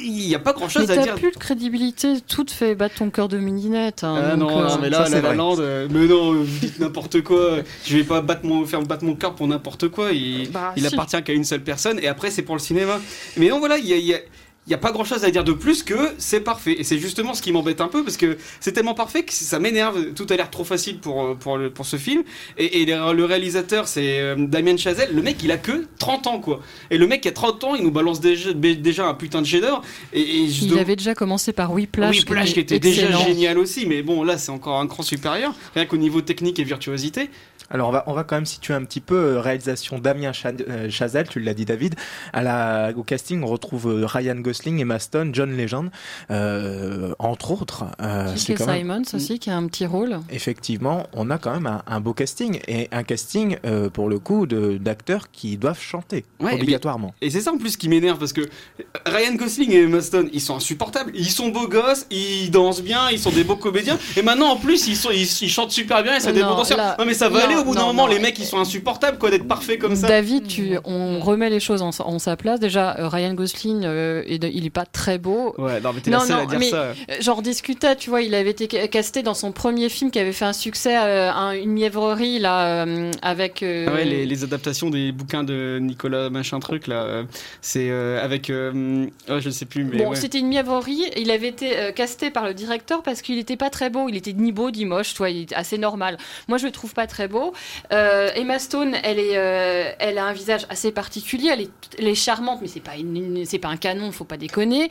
Il n'y a pas grand chose Mais à t'as dire. plus de crédibilité, tout te fait battre ton cœur de midinette. hein, Ah non, euh, non, mais là, ça, la c'est La vrai. Land, euh, mais non, vous dites n'importe quoi. Je vais pas battre mon, faire battre mon cœur pour n'importe quoi. Il, Bah, il si. appartient qu'à une seule personne et après c'est pour le cinéma. Mais non, voilà, il y a, il y a- il y a pas grand chose à dire de plus que c'est parfait. Et c'est justement ce qui m'embête un peu parce que c'est tellement parfait que ça m'énerve. Tout a l'air trop facile pour, euh, pour, le- pour ce film. Et, et le réalisateur, c'est euh, Damien Chazelle. Le mec, il a que 30 ans, quoi. Et le mec qui a 30 ans, il nous balance déjà, déjà un putain de chef-d'œuvre. Et, et Il avait déjà commencé par Whiplash. Whiplash qui était déjà génial aussi, mais bon là c'est encore un cran supérieur, rien qu'au niveau technique et virtuosité. Alors on va, on va quand même situer un petit peu euh, réalisation Damien euh, Chazelle, tu l'as dit David. À la, au casting on retrouve euh, Ryan Gosling, Emma Stone, John Legend, euh, entre autres. Euh, J.K. quand même- Simons aussi, qui a un petit rôle. Effectivement, on a quand même un, un beau casting et un casting euh, pour le coup d'acteurs qui doivent chanter Ouais, obligatoirement. Et c'est ça en plus qui m'énerve parce que Ryan Gosling et Emma Stone, ils sont insupportables. Ils sont beaux gosses, ils dansent bien, ils sont des beaux comédiens. Et maintenant en plus ils, sont, ils, ils chantent super bien et c'est des Non, mais ça va non, au bout d'un non, moment, non, les mecs ils sont insupportables quoi d'être parfaits comme ça. David, tu, on remet les choses en, en sa place. Déjà, euh, Ryan Gosling, euh, il est pas très beau. Ouais, non mais t'es la seule à dire mais, ça. euh, J'en discutais, tu vois, il avait été ca- casté dans son premier film qui avait fait un succès, euh, un- une mièvrerie là, euh, avec. euh, Ah ouais, les, les adaptations des bouquins de Nicolas machin truc là, euh, c'est euh, avec, euh, oh, je sais plus mais Bon, ouais. c'était une mièvrerie. Il avait été euh, casté par le directeur parce qu'il n'était pas très beau. Il était ni beau ni moche, tu vois, il était assez normal. Moi, je le trouve pas très beau. Euh, Emma Stone, elle est, euh, elle a un visage assez particulier. Elle est, elle est charmante, mais c'est pas une- une- c'est pas un canon, faut pas déconner.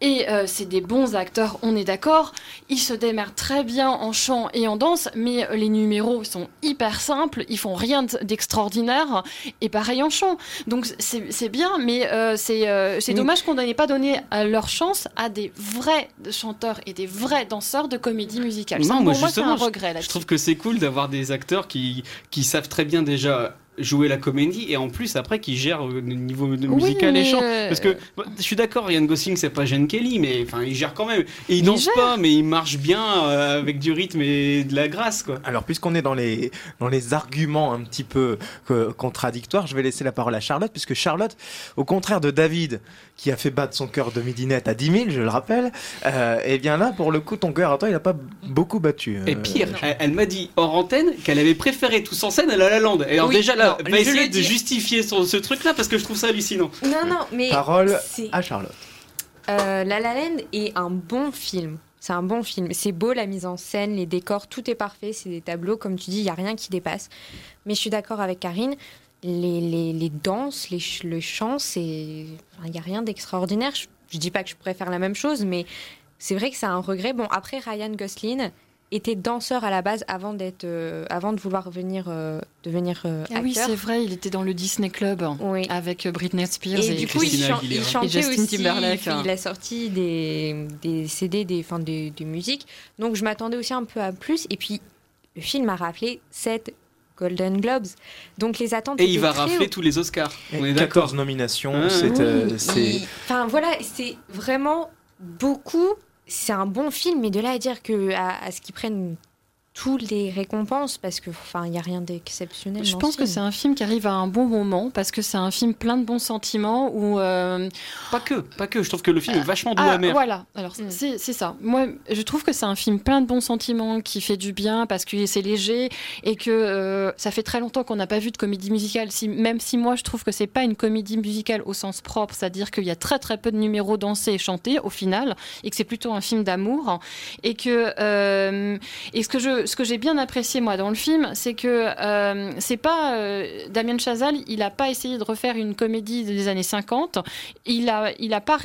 Et euh, c'est des bons acteurs, on est d'accord. Ils se démerdent très bien en chant et en danse, mais les numéros sont hyper simples. Ils font rien d'extraordinaire. Et pareil en chant. Donc c'est bien, mais c'est dommage qu'on n'ait pas donné leur chance à des vrais chanteurs et des vrais danseurs de comédie musicale. Non, moi moi, c'est un regret je, trouve que c'est cool d'avoir des acteurs qui, qui savent très bien déjà jouer la comédie et en plus après qui euh, le niveau de Oui, musical et chant euh, parce que bah, je suis d'accord Ryan Gosling c'est pas Gene Kelly mais enfin il gère quand même. Et il Il danse gère. pas mais il marche bien euh, avec du rythme et de la grâce quoi. Alors, puisqu'on est dans les, dans les arguments un petit peu contradictoires, je vais laisser la parole à Charlotte, puisque Charlotte, au contraire de David, qui a fait battre son cœur de midinette à 10 000, je le rappelle, euh, eh bien là, pour le coup, ton cœur à toi, il n'a pas beaucoup battu. et Euh, pire elle, elle m'a dit hors antenne qu'elle avait préféré tous en scène à La La Land. Et alors Oui, déjà là non, va je essayer le de dis. justifier son- ce truc là parce que je trouve ça hallucinant Non, non, mais. Parole c'est- à Charlotte. Euh, La La Land est un bon film. C'est un bon film. C'est beau la mise en scène, les décors, tout est parfait. C'est des tableaux, comme tu dis, il n'y a rien qui dépasse. Mais je suis d'accord avec Karine. Les, les, les danses, les, ch- le chant, c'est. enfin, Il n'y a rien d'extraordinaire. Je, je dis pas que je pourrais faire la même chose, mais c'est vrai que c'est un regret. Bon, après, Ryan Gosling était danseur à la base avant, d'être, euh, avant de vouloir venir, euh, devenir euh, Ah oui, c'est vrai, il était dans le Disney Club avec Britney Spears Et, et, du coup, il, chan- il chantait Et Justin aussi. Timberlake, il, hein. il a sorti des, des CD, des, enfin, des, des musiques. Donc, je m'attendais aussi un peu à plus. Et puis, le film a rappelé 7 Golden Globes. Donc, les attentes et il va rafler tous les Oscars on est 14 d'accord nominations, Ah. c'est... euh, Oui, Enfin, voilà, c'est vraiment beaucoup. C'est un bon film, mais de là à dire que à, ce qu'ils prennent tous les récompenses parce que enfin il y a rien d'exceptionnel. Je pense que film. c'est un film qui arrive à un bon moment parce que c'est un film plein de bons sentiments où euh, Pas que, pas que. Je trouve que le film est vachement doux Ah, amer. Voilà, alors Mm. c'est c'est ça. Moi, je trouve que c'est un film plein de bons sentiments qui fait du bien parce que c'est léger et que euh, ça fait très longtemps qu'on n'a pas vu de comédie musicale. Si, même si moi, je trouve que c'est pas une comédie musicale au sens propre, c'est-à-dire qu'il y a très très peu de numéros dansés et chantés au final et que c'est plutôt un film d'amour et que euh, et ce que je ce que j'ai bien apprécié moi dans le film, c'est que euh, c'est pas euh, Damien Chazal, il a pas essayé de refaire une comédie des années 50. Il a il a pas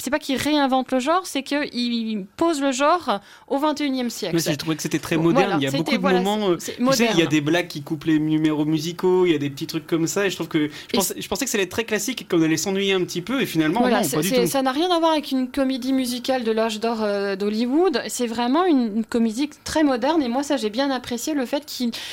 c'est pas qu'il réinvente le genre, c'est que il pose le genre au 21e siècle. J'ai trouvé que c'était très Voilà, moderne. il y a beaucoup de voilà, moments. euh, tu sais, il y a des blagues qui coupent les numéros musicaux, il y a des petits trucs comme ça. Et je trouve que je pensais, je pensais que ça allait être très classique et qu'on allait s'ennuyer un petit peu. Et finalement, Voilà, non, c'est- pas du c'est- tout. ça n'a rien à voir avec une comédie musicale de l'âge d'or euh, d'Hollywood. C'est vraiment une, une comédie très moderne. Et moi, ça, j'ai bien apprécié le fait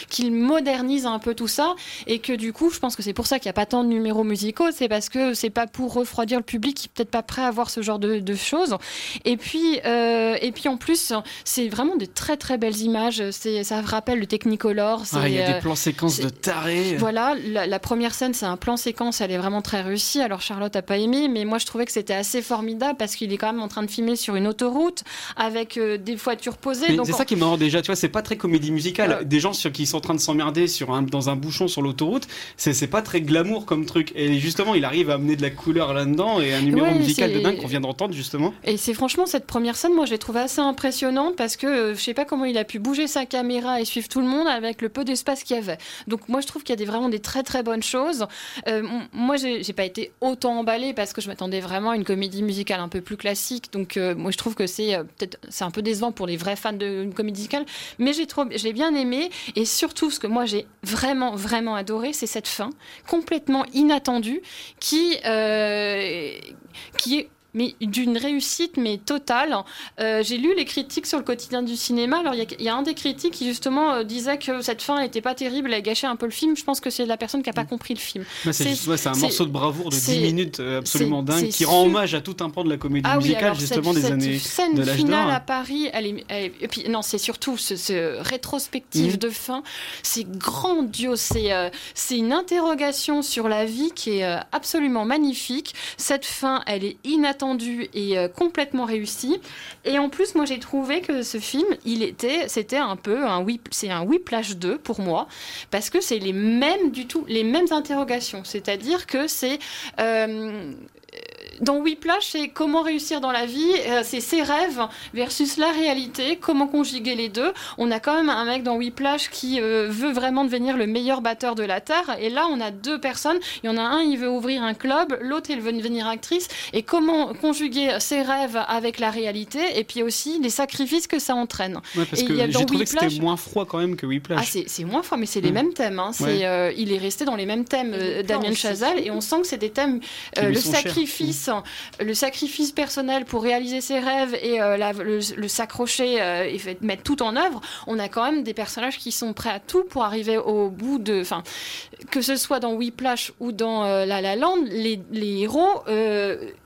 qu'il modernise un peu tout ça. Et que du coup, je pense que c'est pour ça qu'il n'y a pas tant de numéros musicaux. C'est parce que c'est pas pour refroidir le public qui est peut-être pas prêt à voir ce genre de, de choses. Et puis, euh, et puis en plus, c'est vraiment de très très belles images. Ça rappelle le Technicolor. Ah, il y a c'est, euh, des plans séquences de tarés. voilà, la, la première scène, c'est un plan séquence, elle est vraiment très réussie. Alors Charlotte a pas aimé, mais moi je trouvais que c'était assez formidable parce qu'il est quand même en train de filmer sur une autoroute avec euh, des voitures posées. C'est on- ça qui est marrant déjà, tu vois, c'est pas très comédie musicale. Euh. Des gens sur, qui sont en train de s'emmerder sur un, dans un bouchon sur l'autoroute, c'est c'est pas très glamour comme truc. Et justement, il arrive à amener de la couleur là-dedans et un numéro Ouais, musical de dingue qu'on vient d'entendre justement. Et c'est franchement cette première scène, moi je l'ai trouvée assez impressionnante parce que euh, je sais pas comment il a pu bouger sa caméra et suivre tout le monde avec le peu d'espace qu'il y avait. Donc moi je trouve qu'il y a des, vraiment des très très bonnes choses. Euh, moi j'ai j'ai pas été autant emballée parce que je m'attendais vraiment à une comédie musicale un peu plus classique. Donc euh, moi je trouve que c'est peut-être c'est un peu décevant pour les vrais fans de comédie musicale, mais j'ai trop bien aimé. Et surtout ce que moi j'ai vraiment vraiment adoré, c'est cette fin complètement inattendue qui euh, qui est mais d'une réussite mais totale. Euh, J'ai lu les critiques sur le quotidien du cinéma. Alors il y a- il y, a un des critiques qui justement euh, disait que cette fin n'était pas terrible, elle gâchait un peu le film. Je pense que c'est la personne qui n'a pas compris le film. Moi, c'est ouais, un morceau de bravoure de 10 c'est- minutes euh, absolument dingue qui rend hommage à tout un pan de la comédie Ah oui, musicale alors justement cette, des cette années scène de finale à Paris, elle est, elle est- et puis non, c'est surtout ce, ce rétrospective Mhm. de fin, c'est grandiose, c'est euh, c'est une interrogation sur la vie qui est absolument magnifique. Cette fin, elle est inattendue et euh, complètement réussie. Et en plus, moi j'ai trouvé que ce film, il était, c'était un peu un c'est un Whiplash 2 pour moi, parce que c'est les mêmes du tout, les mêmes interrogations. C'est-à-dire que c'est euh, dans Whiplash, c'est comment réussir dans la vie, euh, c'est ses rêves versus la réalité, comment conjuguer les deux. On a quand même un mec dans Whiplash qui euh, veut vraiment devenir le meilleur batteur de la Terre, et là on a deux personnes, il y en a un, il veut ouvrir un club, l'autre, il veut devenir actrice, et comment conjuguer ses rêves avec la réalité, et puis aussi les sacrifices que ça entraîne. Ouais, parce Et que il y a dans j'ai trouvé que c'était Whiplash- moins froid quand même que Whiplash. ah, c'est c'est moins fort, mais c'est les mêmes thèmes. hein. C'est, Ouais. euh, il est resté dans les mêmes thèmes, euh, Damien. Chazal, et on sent que c'est des thèmes. Euh, le chers. Sacrifice, le sacrifice personnel pour réaliser ses rêves et euh, le, s'accrocher euh, et mettre tout en œuvre. On a quand même des personnages qui sont prêts à tout pour arriver au bout de. Enfin, que ce soit dans Whiplash ou dans euh, La La Land, les, héros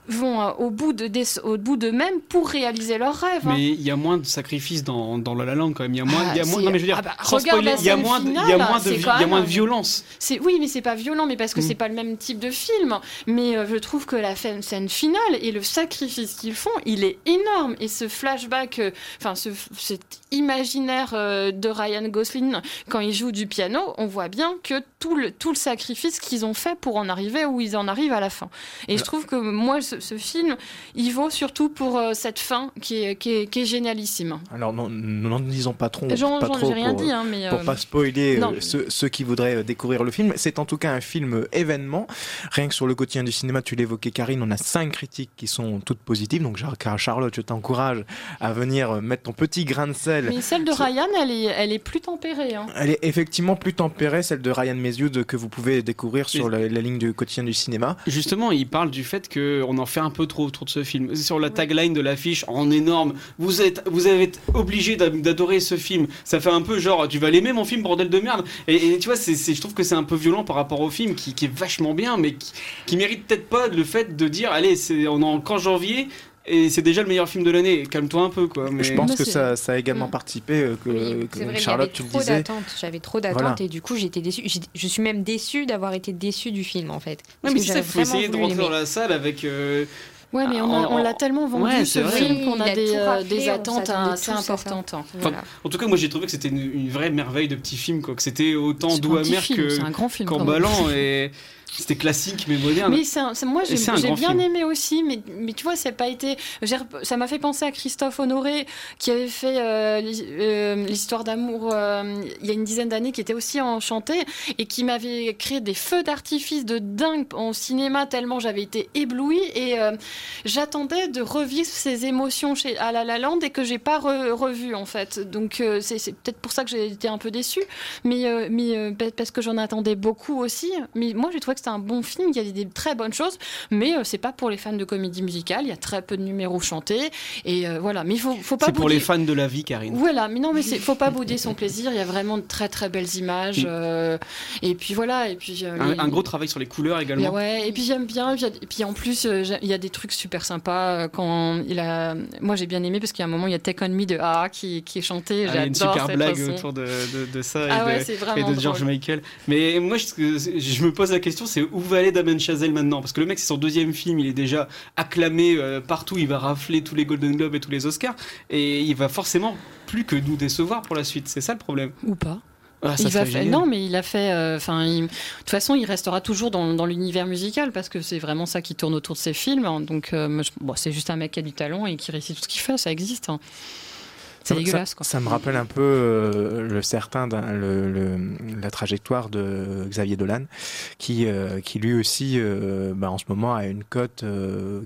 vont euh, au bout de des- au bout d'eux-mêmes pour réaliser leurs rêves. hein. Mais il y a moins de sacrifices dans, dans La La Land quand même. Il y a moins, Ah, il y a moins, c'est- non mais je veux dire, ah bah, il y a moins, de, il y a moins de, il y a même moins de violence. C'est oui, mais c'est pas violent, mais parce que Mm. c'est pas le même type de film. Mais euh, je trouve que la fin- scène finale et le sacrifice qu'ils font, il est énorme. Et ce flashback, euh, enfin ce, cet imaginaire euh, de Ryan Gosling quand il joue du piano, on voit bien que tout le tout le sacrifice qu'ils ont fait pour en arriver où ils en arrivent à la fin. Et je trouve que moi, ce, ce film, il vaut surtout pour euh, cette fin qui est, qui est, qui est génialissime. Alors, non, nous n'en disons pas trop. J'en- j'ai rien pour, dit, hein, mais, pour euh, pas spoiler euh, ceux, ceux qui voudraient euh, découvrir le film. C'est en tout cas un film événement. Rien que sur le quotidien du cinéma, tu l'évoquais, Karine, on a cinq critiques qui sont toutes positives. Donc, Char- Charlotte, je t'encourage à venir mettre ton petit grain de sel. Mais celle de Ryan, elle est, elle est plus tempérée. hein. Elle est effectivement plus tempérée, celle de Ryan Mesiud, que vous pouvez découvrir sur la, la ligne du quotidien du cinéma. Justement, il parle du fait qu'on en fait un peu trop autour de ce film. Sur la tagline de l'affiche, en énorme, vous êtes, vous avez obligé d'a- d'adorer ce film. Ça fait un peu genre, tu vas l'aimer mon film, bordel de merde. Et, et tu vois, c'est, c'est- je trouve que c'est un peu violent par rapport au film, qui, qui est vachement bien, mais qui, qui mérite peut-être pas le fait de dire, allez, c'est, on est en janvier. Et c'est déjà le meilleur film de l'année. Calme-toi un peu, quoi. Mais... Je pense que ça, ça a également participé, euh, que, que C'est vrai, Charlotte, tu le disais. d'attentes. J'avais trop d'attentes Voilà. et du coup j'étais déçue. Je suis même déçue d'avoir été déçue du film en fait. Non, mais que c'est ça, faut essayer de rentrer dans la salle avec. euh, Ouais, mais on, l'a tellement vendu Ouais, ce vrai. film qu'on a a des, euh, des attentes assez importantes. hein. Enfin. En tout cas, moi j'ai trouvé que c'était une, une vraie merveille de petit film, quoi. Que c'était autant doux amer que qu'emballant et [laughs] c'était classique mais moderne. Mais un- moi j'ai bien film. aimé aussi, mais, mais tu vois, c'est pas été. Ça m'a fait penser à Christophe Honoré qui avait fait euh, euh, l'histoire d'amour euh, il y a une dizaine d'années, qui était aussi enchanté et qui m'avait créé des feux d'artifice de dingue au cinéma tellement j'avais été éblouie et euh, j'attendais de revivre ces émotions chez à La La Land et que j'ai pas re- revu en fait. Donc c'est peut-être pour ça que j'ai été un peu déçue, mais mais parce que j'en attendais beaucoup aussi. Mais moi j'ai trouvé que c'était un bon film, il y a des, des très bonnes choses, mais euh, c'est pas pour les fans de comédie musicale. Il y a très peu de numéros chantés et euh, voilà. Mais il faut faut pas C'est pour les fans de la vie, Karine. voilà, mais non, mais c'est faut pas bouder son plaisir. Il y a vraiment de très très belles images. Mm. euh, et puis voilà, et puis euh, Un, les- un gros travail sur les couleurs également. ouais, et puis j'aime bien. Et puis, en plus, il y a des trucs super sympas quand il a. Moi, j'ai bien aimé parce qu'il y a un moment, il y a Take on Me de A qui, qui est chanté. Ah, il y a une super cette blague autour de, de, de ça et, Ah ouais, de, c'est et vraiment de George drôle. Michael. Mais moi, je, je me pose la question, c'est où va aller Damien Chazelle maintenant Parce que le mec, c'est son deuxième film, il est déjà acclamé euh, partout, il va rafler tous les Golden Globes et tous les Oscars, et il va forcément plus que nous décevoir pour la suite. C'est ça le problème. Ou pas. Ah, il va faire- non, mais il a fait. euh, Enfin, de toute façon, il restera toujours dans, dans l'univers musical parce que c'est vraiment ça qui tourne autour de ses films. hein. Donc, euh, bon, c'est juste un mec qui a du talent et qui réussit tout ce qu'il fait. Ça existe. hein. C'est Ça- dégueulasse, ça, quoi. ça me rappelle un peu euh, le certain, d'un- le, le- la trajectoire de Xavier Dolan, qui, euh, qui lui aussi, euh, bah, en ce moment, a une cote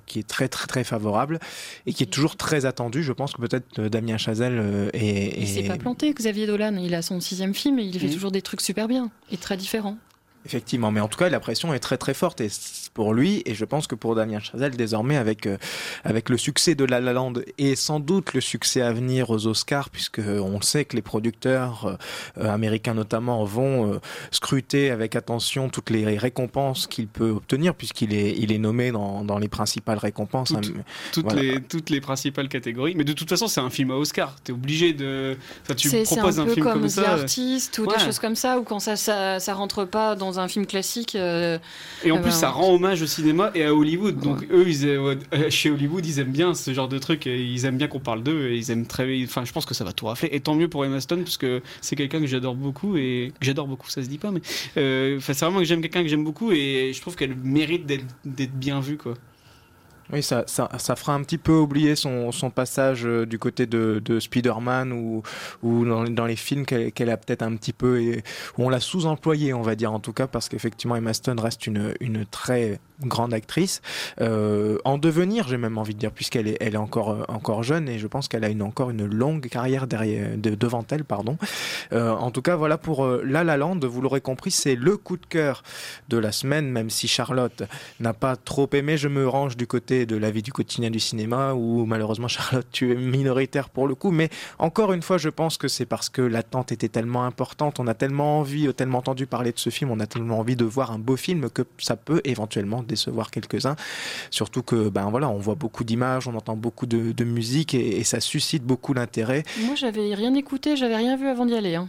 qui est très très très favorable et qui est toujours très attendue. Je pense que peut-être Damien Chazelle est, Il s'est est- pas planté, Xavier Dolan. Il a son sixième film et il fait Mhm. toujours des trucs super bien et très différents. Effectivement, mais en tout cas, la pression est très très forte et pour lui et je pense que pour Damien Chazelle désormais avec euh, avec le succès de La La Land et sans doute le succès à venir aux Oscars puisque euh, on sait que les producteurs euh, américains notamment vont euh, scruter avec attention toutes les récompenses qu'il peut obtenir puisqu'il est il est nommé dans, dans les principales récompenses. Toutes- hein, Toutes, voilà. les, toutes les principales catégories. Mais de toute façon, c'est un film à Oscar. T'es obligé de. Enfin, tu proposes un un, peu film comme, comme The ça. Artist ou Ouais. des choses comme ça, où quand ça, ça, ça rentre pas dans un film classique. euh, Et en plus, ben, ça rend hommage au cinéma et à Hollywood. Donc, eux, ils, euh, chez Hollywood, ils aiment bien ce genre de truc. Et ils aiment bien qu'on parle d'eux. Et ils aiment très. Enfin, je pense que ça va tout rafler. Et tant mieux pour Emma Stone, parce que c'est quelqu'un que j'adore beaucoup. Et que j'adore beaucoup, ça se dit pas. Mais euh, c'est vraiment que j'aime quelqu'un que j'aime beaucoup. Et je trouve qu'elle mérite d'être bien vue, quoi. Oui, ça, ça, ça fera un petit peu oublier son, son passage euh, du côté de, de Spider-Man ou, ou dans, les films qu'elle a peut-être un petit peu. où on l'a sous-employé, on va dire en tout cas, parce qu'effectivement, Emma Stone reste une, une très grande actrice. Euh, en devenir, j'ai même envie de dire, puisqu'elle est, elle est encore, euh, encore jeune et je pense qu'elle a une, encore une longue carrière derrière, de- devant elle. pardon. Euh, en tout cas, voilà pour La La Land, vous l'aurez compris, c'est le coup de cœur de la semaine, même si Charlotte n'a pas trop aimé. Je me range du côté de la vie du quotidien du cinéma, où malheureusement [laughs] Charlotte, tu es minoritaire pour le coup. Mais encore une fois, je pense que c'est parce que l'attente était tellement importante, on a tellement envie, tellement entendu parler de ce film, on a tellement envie de voir un beau film que ça peut éventuellement décevoir quelques-uns. Surtout que, ben voilà, on voit beaucoup d'images, on entend beaucoup de, musique et, et ça suscite beaucoup l'intérêt. Moi, j'avais rien écouté, j'avais rien vu avant d'y aller. hein.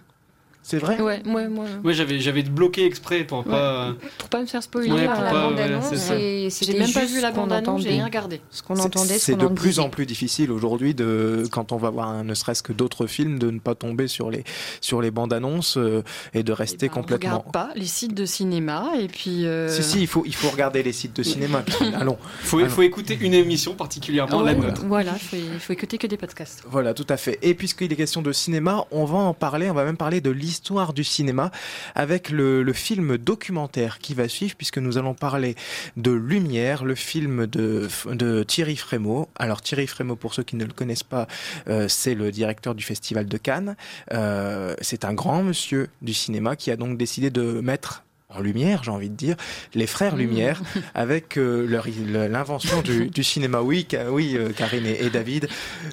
C'est vrai Ouais, moi, moi. Moi, j'avais j'avais bloqué exprès pour pas. Pour pas me faire spoiler. Ouais, la pour la pas- ouais, ça. et J'ai même pas vu la ce qu'on bande-annonce, j'ai rien regardé. Ce qu'on C'est- entendait, ce C'est de en plus disait. en plus difficile aujourd'hui de quand on va voir un, ne serait-ce que d'autres films de ne pas tomber sur les sur les bandes annonces euh, et de rester On complètement. regarde pas les sites de cinéma et puis. euh, Si si, il faut il faut regarder les sites de cinéma. [laughs] Allons. Faut, Allons. faut écouter une émission particulièrement la ouais, nôtre. Voilà, il faut, il faut écouter que des podcasts. Voilà, tout à fait. Et puisqu'il est question de cinéma, on va en parler, on va même parler de l'histoire du cinéma avec le, film documentaire qui va suivre, puisque nous allons parler de Lumière, le film de, Thierry Frémaux. Alors Thierry Frémaux, pour ceux qui ne le connaissent pas, euh, c'est le directeur du Festival de Cannes. Euh, c'est un grand monsieur du cinéma qui a donc décidé de mettre lumière, j'ai envie de dire, les frères Lumière, [laughs] avec euh, leur- l'invention du, du cinéma. Oui, oui euh, Karine et, et David,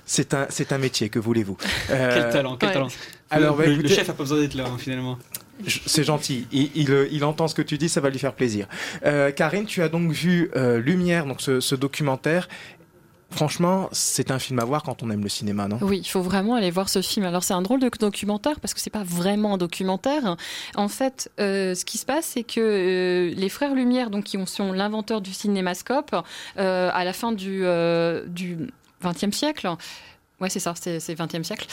c'est un, c'est un métier, que voulez-vous? [laughs] Euh, Quel talent, quel ouais. talent. [laughs] Alors, bah, le, chef a pas besoin d'être là, hein, finalement. C'est gentil, il, il, euh, il entend ce que tu dis, ça va lui faire plaisir. Euh, Karine, tu as donc vu euh, Lumière, donc ce, ce documentaire. Franchement, c'est un film à voir quand on aime le cinéma, non? Oui, il faut vraiment aller voir ce film. Alors c'est un drôle de documentaire parce que c'est pas vraiment un documentaire. En fait, euh, ce qui se passe, c'est que euh, les frères Lumière, donc qui ont- sont l'inventeur du cinémascope, euh, à la fin du XXe siècle. Ouais, c'est ça, c'est c'est 20e siècle.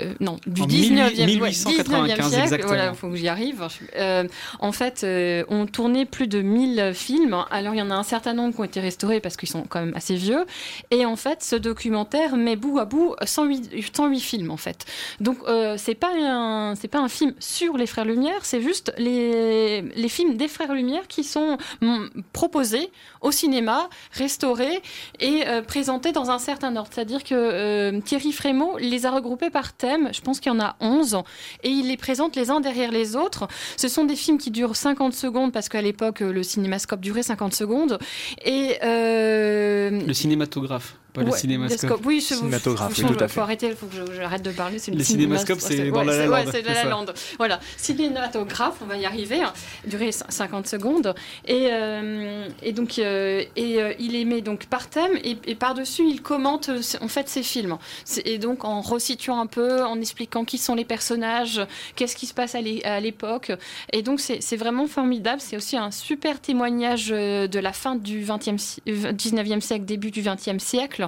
Euh, non, du En 19e, 1895 ouais, 19e siècle. exactement. Voilà, faut que j'y arrive. Euh, en fait, euh, on tournait plus de 1000 films. Alors, il y en a un certain nombre qui ont été restaurés parce qu'ils sont quand même assez vieux. Et en fait, ce documentaire met bout à bout 108, 108 films, en fait. Donc, c'est pas un, c'est pas un film sur les Frères Lumière, c'est juste les, les films des Frères Lumière qui sont mm, proposés au cinéma, restaurés et présentés dans un certain ordre. C'est-à-dire que Thierry Frémaux les a regroupés par thème, je pense qu'il y en a 11, et il les présente les uns derrière les autres. Ce sont des films qui durent 50 secondes, parce qu'à l'époque, le cinémascope durait 50 secondes. Et... euh, Le cinématographe, pas le Ouais, cinémascope. le Oui, je- Cinématographe, faut, oui, faut- tout à faut fait. arrêter, il faut que je- j'arrête de parler. c'est Le cinémascope, c'est dans ouais, La La c'est- Land, ouais, c'est La c'est La ça. Land. Voilà, cinématographe, on va y arriver, hein, durer cin- 50 secondes. Et, euh, et donc, euh, et, euh, il les met donc par thème et, et par-dessus, il commente en fait ses films. Et donc, en resituant un peu, en expliquant qui sont les personnages, qu'est-ce qui se passe à l'é- à l'époque. Et donc, c'est c'est vraiment formidable. C'est aussi un super témoignage de la fin du 20e, si- euh, 19e siècle, début du 20e siècle,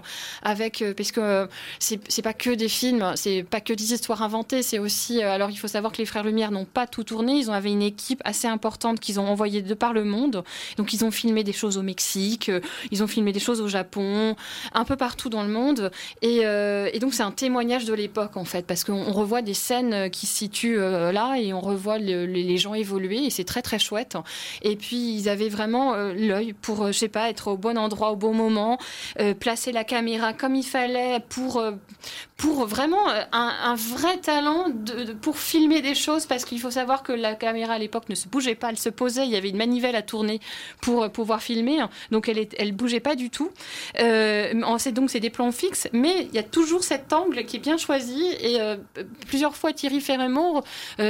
avec, euh, parce que c'est pas que des films, c'est pas que des histoires inventées, c'est aussi. euh, alors, il faut savoir que les Frères Lumière n'ont pas tout tourné. Ils ont avait une équipe assez importante qu'ils ont envoyée de par le monde. Donc, ils ont filmé des choses au Mexique, euh, ils ont filmé des choses au Japon, un peu partout dans le monde. Et, donc, c'est un témoignage de l'époque, en fait, parce qu'on on revoit des scènes qui se situent là et on revoit le- les gens évoluer et c'est très, très chouette. Et puis, ils avaient vraiment l'œil pour, je sais pas, être au bon endroit au bon moment, placer la caméra comme il fallait pour, euh, pour vraiment euh, un, vrai talent de, pour filmer des choses parce qu'il faut savoir que la caméra à l'époque ne se bougeait pas, elle se posait, il y avait une manivelle à tourner pour euh, pouvoir filmer, donc elle, elle bougeait pas du tout. Euh, donc c'est des plans fixes, mais il y a toujours cet angle qui est bien choisi et plusieurs fois Thierry Ferremont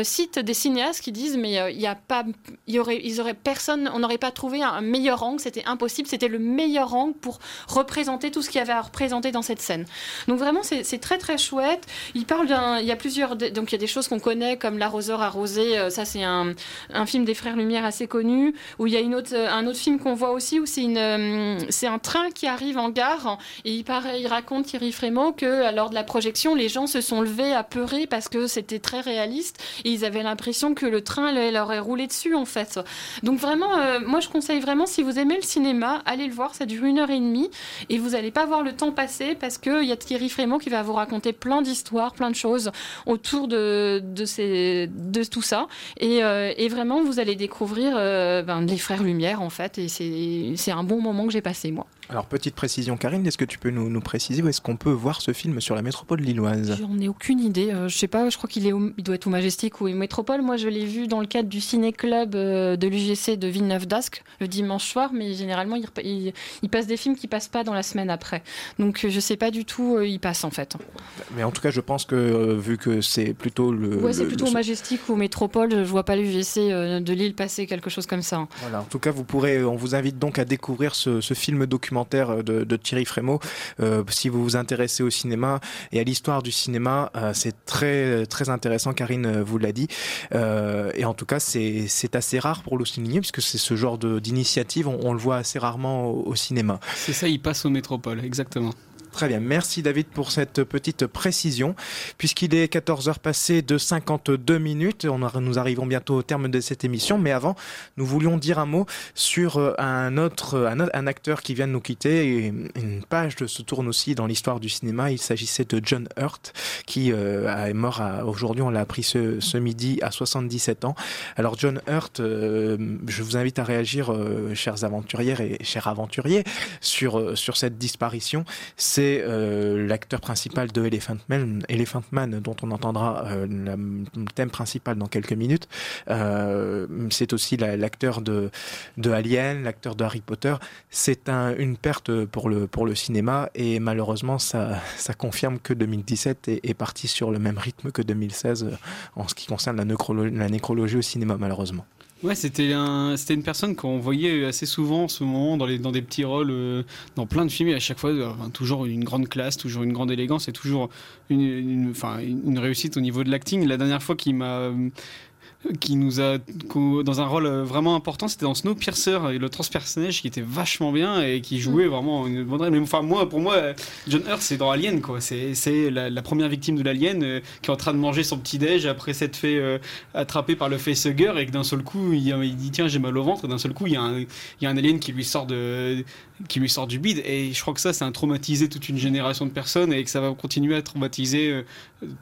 cite des cinéastes qui disent mais il y a pas, il y aurait, ils auraient personne, on n'aurait pas trouvé un, meilleur angle, c'était impossible, c'était le meilleur angle pour représenter tout ce qu'il y avait à représenter dans cette scène. Donc vraiment c'est très très chouette. Il parle d'un, il y a plusieurs, donc il y a des choses qu'on connaît comme l'arroseur arrosé, euh, ça c'est un, un film des frères Lumière assez connu. Où il y a une autre, un autre film qu'on voit aussi où c'est une, euh, c'est un train qui arrive en gare et il, paraît, il raconte Thierry Frémaux que lors de la projection les gens se sont levés apeurés parce que c'était très réaliste et ils avaient l'impression que le train leur est roulé dessus en fait. Donc vraiment, euh, moi je conseille vraiment si vous aimez le cinéma, allez le voir, ça dure une heure et demie et vous n'allez pas le temps passer parce qu'il y a Thierry Frémaux qui va vous raconter plein d'histoires, plein de choses autour de, de, ces, de tout ça et, euh, et vraiment vous allez découvrir euh, ben, les frères Lumière en fait et c'est un bon moment que j'ai passé moi. Alors, petite précision, Karine, est-ce que tu peux nous, nous préciser où est-ce qu'on peut voir ce film sur la métropole lilloise? J'en ai aucune idée. euh, je sais pas, je crois qu'il est au- il doit être au Majestic ou au Métropole. Moi, je l'ai vu dans le cadre du ciné-club euh, de l'UGC de Villeneuve-d'Ascq le dimanche soir, mais généralement, il, repa- il, il passe des films qui passent pas dans la semaine après. Donc, euh, je sais pas du tout, euh, il passe en fait. Mais en tout cas, je pense que euh, vu que c'est plutôt le. ouais, c'est plutôt le- au Majestic ou au Métropole. Je vois pas l'UGC de Lille passer quelque chose comme ça. Voilà, en tout cas, vous pourrez, on vous invite donc à découvrir ce, ce film documentaire de, de Thierry Frémaux. Euh, si vous vous intéressez au cinéma et à l'histoire du cinéma, euh, c'est très très intéressant. Karine euh, vous l'a dit. Euh, et en tout cas, c'est assez rare pour le souligner puisque c'est ce genre d'initiative, on, le voit assez rarement au, au cinéma. C'est ça, il passe au métropole, exactement. Très bien, merci David pour cette petite précision. Puisqu'il est 14h passé de 52 minutes, on nous arrivons bientôt au terme de cette émission, mais avant, nous voulions dire un mot sur euh, un autre, un, acteur qui vient de nous quitter. Une page se tourne aussi dans l'histoire du cinéma. Il s'agissait de John Hurt, qui euh, est mort aujourd'hui, on l'a appris ce, midi à 77 ans. Alors John Hurt, euh, je vous invite à réagir, euh, chers aventurières et chers aventuriers, sur, sur cette disparition. Euh, l'acteur principal de Elephant Man, Elephant Man, dont on entendra euh, le thème principal dans quelques minutes. Euh, c'est aussi la- l'acteur de, Alien, l'acteur de Harry Potter. C'est un, une perte pour le, cinéma et malheureusement, ça, confirme que 2017 est, parti sur le même rythme que 2016 euh, en ce qui concerne la nécrologie au cinéma, malheureusement. Ouais, c'était un, c'était une personne qu'on voyait assez souvent en ce moment dans, les, dans des petits rôles, euh, dans plein de films, et à chaque fois, euh, toujours une grande classe, toujours une grande élégance, et toujours une, réussite au niveau de l'acting. La dernière fois qu'il m'a qui nous a dans un rôle euh, vraiment important c'était dans Snowpiercer et le transpersonnage qui était vachement bien et qui jouait vraiment une bonne mais enfin moi pour moi John Hurt c'est dans Alien quoi. C'est c'est la, la première victime de l'alien euh, qui est en train de manger son petit déj après s'être fait euh, attraper par le facehugger et que d'un seul coup il, il dit tiens j'ai mal au ventre. Et d'un seul coup il y a un il y a un alien qui lui sort de qui lui sort du bide. Et je crois que ça c'est un traumatisé toute une génération de personnes et que ça va continuer à traumatiser euh,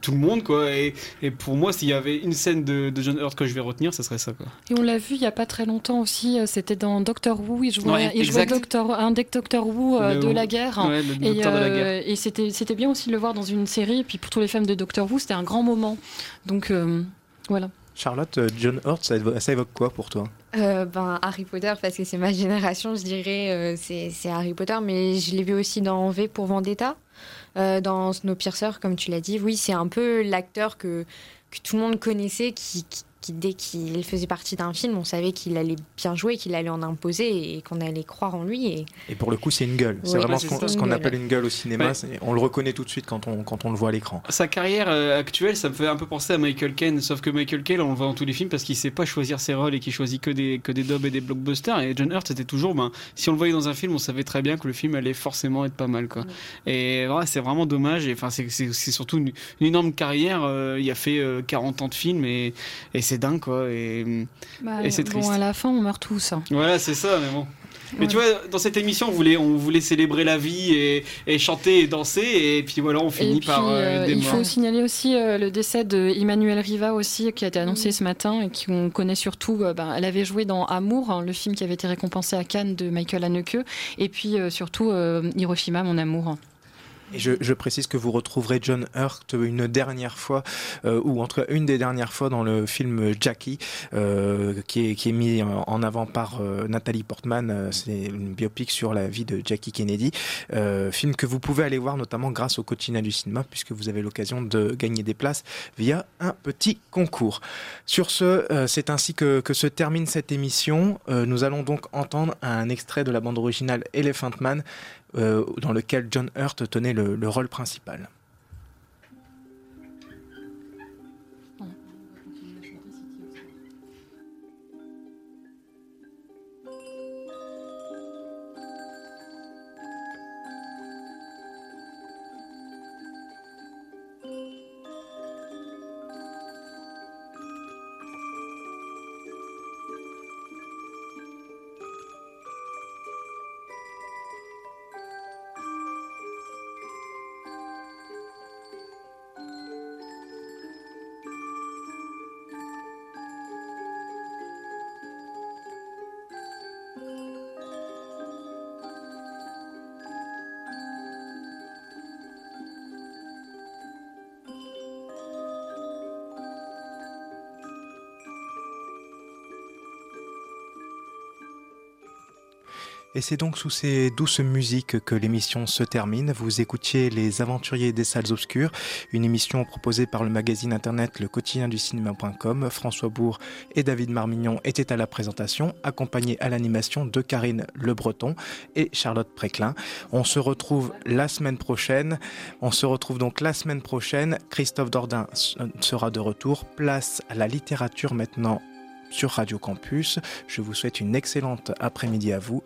tout le monde quoi. Et, et pour moi s'il y avait une scène de, de John Hurt que je vais retenir ça serait ça quoi Et on l'a vu il y a pas très longtemps aussi, euh, c'était dans Doctor Who, il jouait, Ouais, il jouait exact. Doctor, un des Doctor Who euh, Le- de la guerre. Ouais, le et docteur de la euh, guerre. et c'était c'était bien aussi de le voir dans une série, et puis pour tous les fans de Doctor Who, c'était un grand moment. Donc euh, voilà. Charlotte, John Hurt, ça évo- ça évoque quoi pour toi? Euh, ben, Harry Potter, parce que c'est ma [laughs] génération, je dirais, euh, c'est c'est Harry Potter, mais je l'ai vu aussi dans V pour Vendetta, euh, dans Snowpiercer, comme tu l'as dit. Oui, c'est un peu l'acteur que, que tout le monde connaissait, qui, qui, qui, dès qu'il faisait partie d'un film, on savait qu'il allait bien jouer, qu'il allait en imposer et qu'on allait croire en lui. Et... Et pour le coup, c'est une gueule. C'est Ouais, vraiment ce c'est qu'on ce appelle une gueule au cinéma. Ouais. On le reconnaît tout de suite quand on, quand on le voit à l'écran. Sa carrière euh, actuelle, ça me fait un peu penser à Michael Caine, sauf que Michael Caine, on le voit dans tous les films parce qu'il sait pas choisir ses rôles et qu'il choisit que des, que des dubs et des blockbusters. Et John Hurt, c'était toujours, ben, si on le voyait dans un film, on savait très bien que le film allait forcément être pas mal, quoi. Et voilà, c'est vraiment dommage. Et enfin, c'est- surtout une, une énorme carrière. euh, il a fait euh, 40 ans de films et, et c'est dingue, quoi. Et, Bah, et c'est bon, triste. à la fin, on meurt tous. hein. Voilà, c'est ça, mais bon. Mais Ouais. tu vois, dans cette émission, on voulait, on voulait célébrer la vie et, et chanter et danser, et puis voilà, on finit Et puis, par euh, euh, des il morts. faut signaler aussi euh, le décès de Emmanuel Riva aussi, qui a été annoncé ce matin et qu'on connaît surtout. euh, ben, elle avait joué dans Amour, hein, le film qui avait été récompensé à Cannes de Michael Haneke, et puis euh, surtout euh, Hiroshima, mon amour. Et je, je précise que vous retrouverez John Hurt une dernière fois, euh, ou en tout cas une des dernières fois dans le film Jackie, euh, qui, est, qui est mis en avant par euh, Nathalie Portman. Euh, C'est une biopic sur la vie de Jackie Kennedy. Euh, film que vous pouvez aller voir notamment grâce au quotidien du cinéma, puisque vous avez l'occasion de gagner des places via un petit concours. Sur ce, euh, c'est ainsi que, que se termine cette émission. Nous allons donc entendre un extrait de la bande originale Elephant Man, dans lequel John Hurt tenait le, le rôle principal. Et c'est donc sous ces douces musiques que l'émission se termine. Vous écoutiez Les Aventuriers des Salles Obscures, une émission proposée par le magazine internet le quotidien du cinéma.com. François Bourg et David Marmignon étaient à la présentation, accompagnés à l'animation de Karine Le Breton et Charlotte Préclin. On se retrouve la semaine prochaine. On se retrouve donc la semaine prochaine. Christophe Dordain sera de retour. Place à la littérature maintenant sur Radio Campus. Je vous souhaite une excellente après-midi à vous.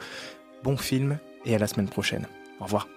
Bon film et à la semaine prochaine. Au revoir.